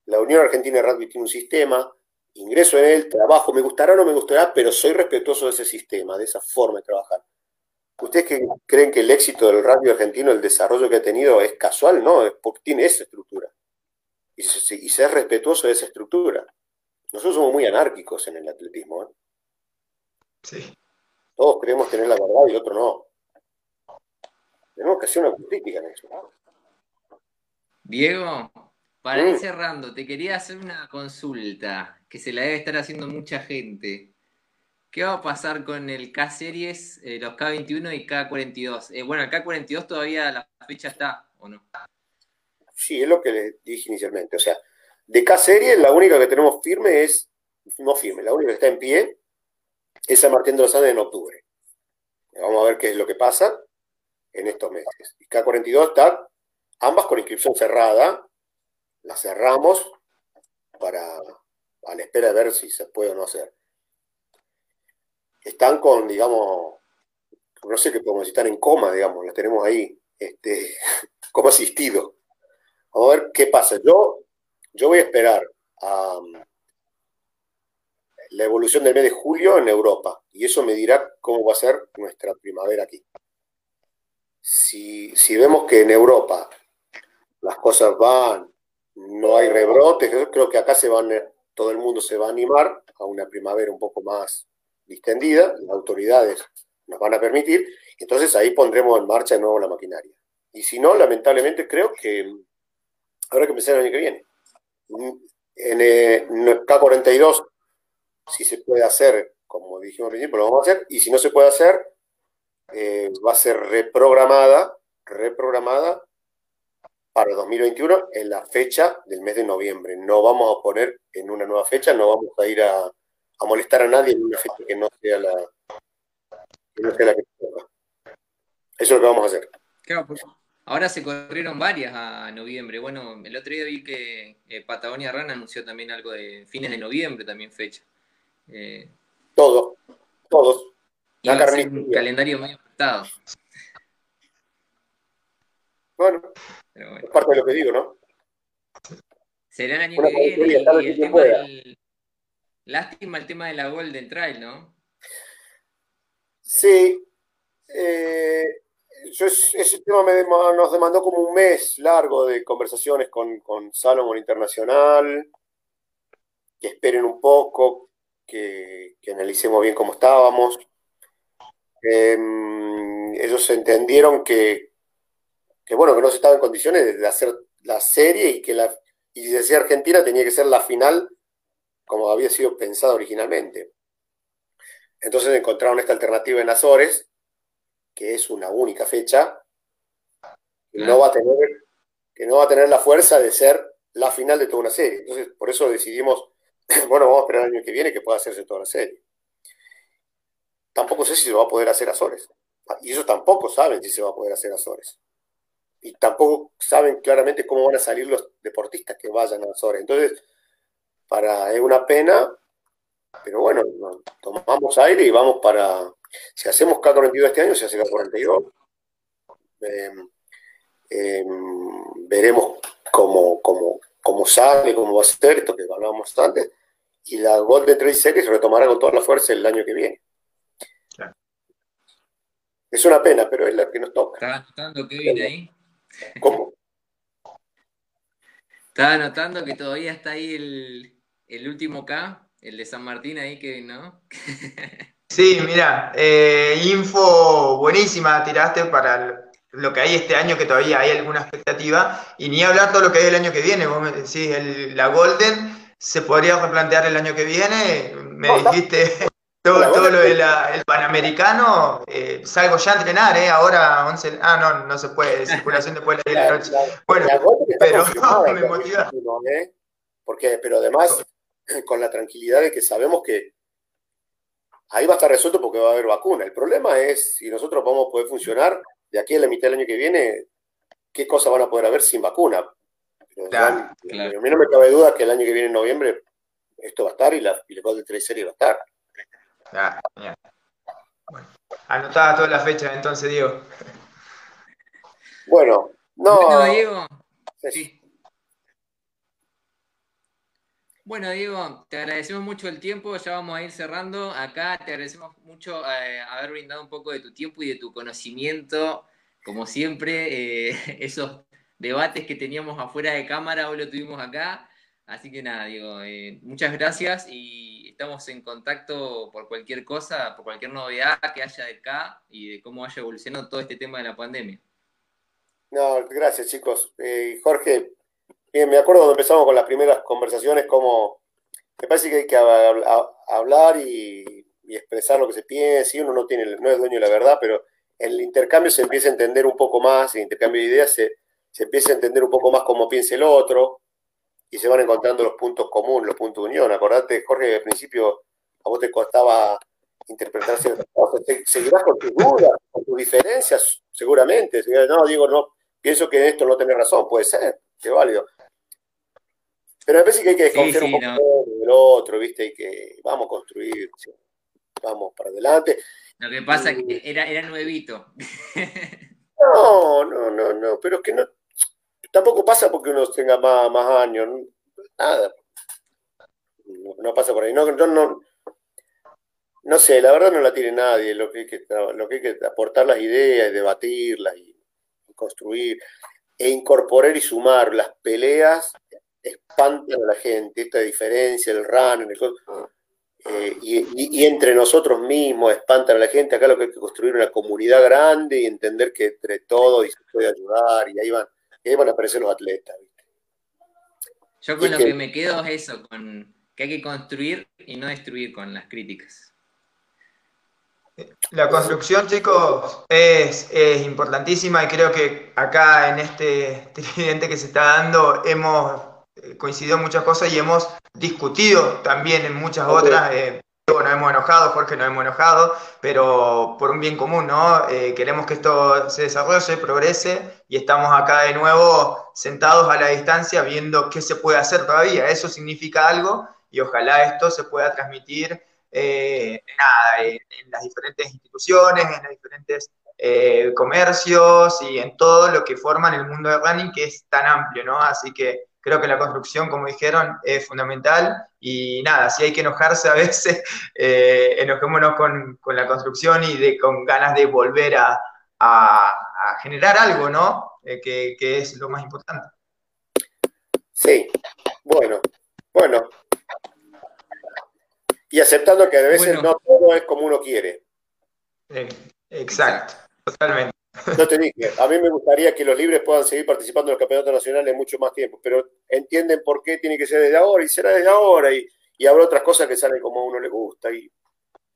La Unión Argentina de Rugby tiene un sistema, ingreso en él, trabajo, me gustará o no me gustará, pero soy respetuoso de ese sistema, de esa forma de trabajar. ¿Ustedes creen que el éxito del radio argentino, el desarrollo que ha tenido, es casual? No, es porque tiene esa estructura. Y, ser respetuoso de esa estructura. Nosotros somos muy anárquicos en el atletismo. ¿eh? Sí. Todos creemos tener la verdad y otro no. Tenemos que hacer una crítica en eso. Diego, para ir mm. cerrando, te quería hacer una consulta que se la debe estar haciendo mucha gente. ¿Qué va a pasar con el K-Series, eh, los K21 y K42? Eh, bueno, el K42 todavía la fecha está, ¿o no? Sí, es lo que le dije inicialmente. O sea, de K-Series la única que tenemos firme es, no firme, la única que está en pie es San Martín de los Andes en octubre. Vamos a ver qué es lo que pasa en estos meses. Y K42 está, ambas con inscripción cerrada, las cerramos para, a la espera de ver si se puede o no hacer están con, digamos, no sé qué podemos decir, están en coma, digamos, las tenemos ahí, este, como asistido. Vamos a ver qué pasa. Yo, yo voy a esperar um, la evolución del mes de julio en Europa y eso me dirá cómo va a ser nuestra primavera aquí. Si, vemos que en Europa las cosas van, no hay rebrotes, creo que acá se van, todo el mundo se va a animar a una primavera un poco más distendida, las autoridades nos van a permitir, entonces ahí pondremos en marcha de nuevo la maquinaria. Y si no, lamentablemente creo que habrá que empezar el año que viene. En, el K42, si se puede hacer, como dijimos al principio, lo vamos a hacer, y si no se puede hacer, eh, va a ser reprogramada, reprogramada para 2021 en la fecha del mes de noviembre. No vamos a poner en una nueva fecha, no vamos a ir a, a molestar a nadie en una fecha que no sea la que, no sea la que toca. Eso es lo que vamos a hacer. Claro, pues, ahora se corrieron varias a noviembre. Bueno, el otro día vi que eh, Patagonia Run anunció también algo de fines de noviembre, también fecha. Eh, Todo, todos. un calendario muy ajustado. Bueno, es parte de lo que digo, ¿no? Será el año que viene y, el tema del, Lástima el tema de la Golden Trail, ¿no? Sí. Eh, ese tema nos demandó como un mes largo de conversaciones con, con Salomon Internacional, que esperen un poco, que, analicemos bien cómo estábamos. Em, ellos entendieron que, que, bueno, que no se estaba en condiciones de hacer la serie y que la y decía Argentina tenía que ser la final como había sido pensado originalmente. Entonces encontraron esta alternativa en Azores, que es una única fecha, que no va a tener, que no va a tener la fuerza de ser la final de toda una serie. Entonces, por eso decidimos, bueno, vamos a esperar el año que viene que pueda hacerse toda la serie. Tampoco sé si se va a poder hacer Azores. Y ellos tampoco saben si se va a poder hacer Azores. Y tampoco saben claramente cómo van a salir los deportistas que vayan a Azores. Entonces, para, es una pena, pero bueno, tomamos aire y vamos para, si hacemos K42 este año, se hace K42. Em, em, veremos cómo, cómo, sale, cómo va a ser esto que hablábamos antes. Y la Golden Trail Series retomará con toda la fuerza el año que viene. Es una pena, pero es la que nos toca. ¿Estás anotando viene ahí? ¿Cómo? Estaba notando que todavía está ahí el, el último K, el de San Martín ahí, que ¿no? sí, mira, eh, info buenísima tiraste para lo que hay este año, que todavía hay alguna expectativa, y ni hablar todo lo que hay el año que viene. Vos me decís, la Golden se podría replantear el año que viene, me dijiste todo, todo lo del Panamericano, eh, salgo ya a entrenar, ¿eh? Ahora 11, ah, no, no se puede, circulación después de la, noche. bueno, pero me motiva. ¿eh? Porque, pero además, con la tranquilidad de que sabemos que ahí va a estar resuelto porque va a haber vacuna. El problema es si nosotros vamos a poder funcionar de aquí a la mitad del año que viene, qué cosas van a poder haber sin vacuna. A mí no me cabe duda que el año que viene, en noviembre, esto va a estar y la, y de 3 series va a estar. Ya, Bueno, anotada toda la fecha entonces, Diego. Bueno, no. Bueno, Diego. Bueno, Diego, te agradecemos mucho el tiempo, ya vamos a ir cerrando. Acá te agradecemos mucho eh, haber brindado un poco de tu tiempo y de tu conocimiento. Como siempre, eh, esos debates que teníamos afuera de cámara, hoy lo tuvimos acá. Así que nada, Diego, eh, muchas gracias y estamos en contacto por cualquier cosa, por cualquier novedad que haya de acá y de cómo vaya evolucionando todo este tema de la pandemia. No, gracias chicos. Eh, Jorge, me acuerdo cuando empezamos con las primeras conversaciones, como me parece que hay que hablar y, expresar lo que se piensa, y uno no, tiene, no es dueño de la verdad, pero el intercambio se empieza a entender un poco más, el intercambio de ideas se, se empieza a entender un poco más cómo piensa el otro, y se van encontrando los puntos comunes, los puntos de unión. Acordate, Jorge, que al principio a vos te costaba interpretar ciertas cosas. Seguirás con tus dudas, con tus diferencias, seguramente. No, digo, no, pienso que esto no tenés razón, puede ser, que válido. Pero a veces que hay que desconfiar un poco del otro, ¿viste? Y que vamos a construir, vamos para adelante. Lo que pasa es que era, era nuevito. No, no, no, no, pero es que no, Tampoco pasa porque uno tenga más, años, nada. No, pasa por ahí. No, no, no sé, la verdad no la tiene nadie. Lo que hay que, lo que, hay que aportar las ideas, debatirlas y construir e incorporar y sumar las peleas espantan a la gente, esta diferencia, el run, eh, y, entre nosotros mismos espantan a la gente. Acá lo que hay que construir una comunidad grande y entender que entre todos se puede ayudar, y ahí van y ahí van a aparecer los atletas. Yo con lo que... me quedo es eso, con que hay que construir y no destruir con las críticas. La construcción, chicos, es, importantísima y creo que acá en este tridente que se está dando hemos eh, coincidido en muchas cosas y hemos discutido también en muchas otras. Eh, nos hemos enojado, Jorge nos hemos enojado, pero por un bien común, ¿no? Eh, queremos que esto se desarrolle, progrese y estamos acá de nuevo sentados a la distancia viendo qué se puede hacer todavía. Eso significa algo y ojalá esto se pueda transmitir eh, en, las diferentes instituciones, en los diferentes eh, comercios y en todo lo que forman el mundo de running que es tan amplio, ¿no? Así que Creo que la construcción, como dijeron, es fundamental y nada, si hay que enojarse a veces, eh, enojémonos con, la construcción y de, con ganas de volver a, generar algo, ¿no? Eh, que, es lo más importante. Sí, bueno, bueno. Y aceptando que a veces no todo es como uno quiere. Eh, exacto, totalmente. No te dije, a mí me gustaría que los libres puedan seguir participando en los campeonatos nacionales mucho más tiempo, pero entienden por qué tiene que ser desde ahora y será desde ahora y, habrá otras cosas que salen como a uno le gusta y,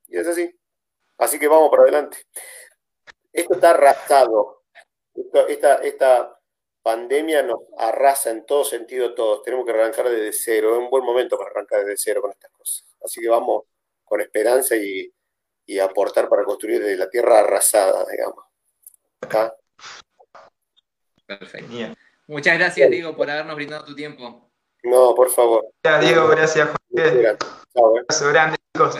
es así. Así que vamos para adelante. Esto está arrasado. esta, esta pandemia nos arrasa en todo sentido todos. Tenemos que arrancar desde cero. Es un buen momento para arrancar desde cero con estas cosas. Así que vamos con esperanza y, y aportar para construir desde la tierra arrasada, digamos. Perfecto. Muchas gracias, Diego, por habernos brindado tu tiempo. No, por favor. Gracias, Diego, gracias, Jorge. Un abrazo grande, chicos.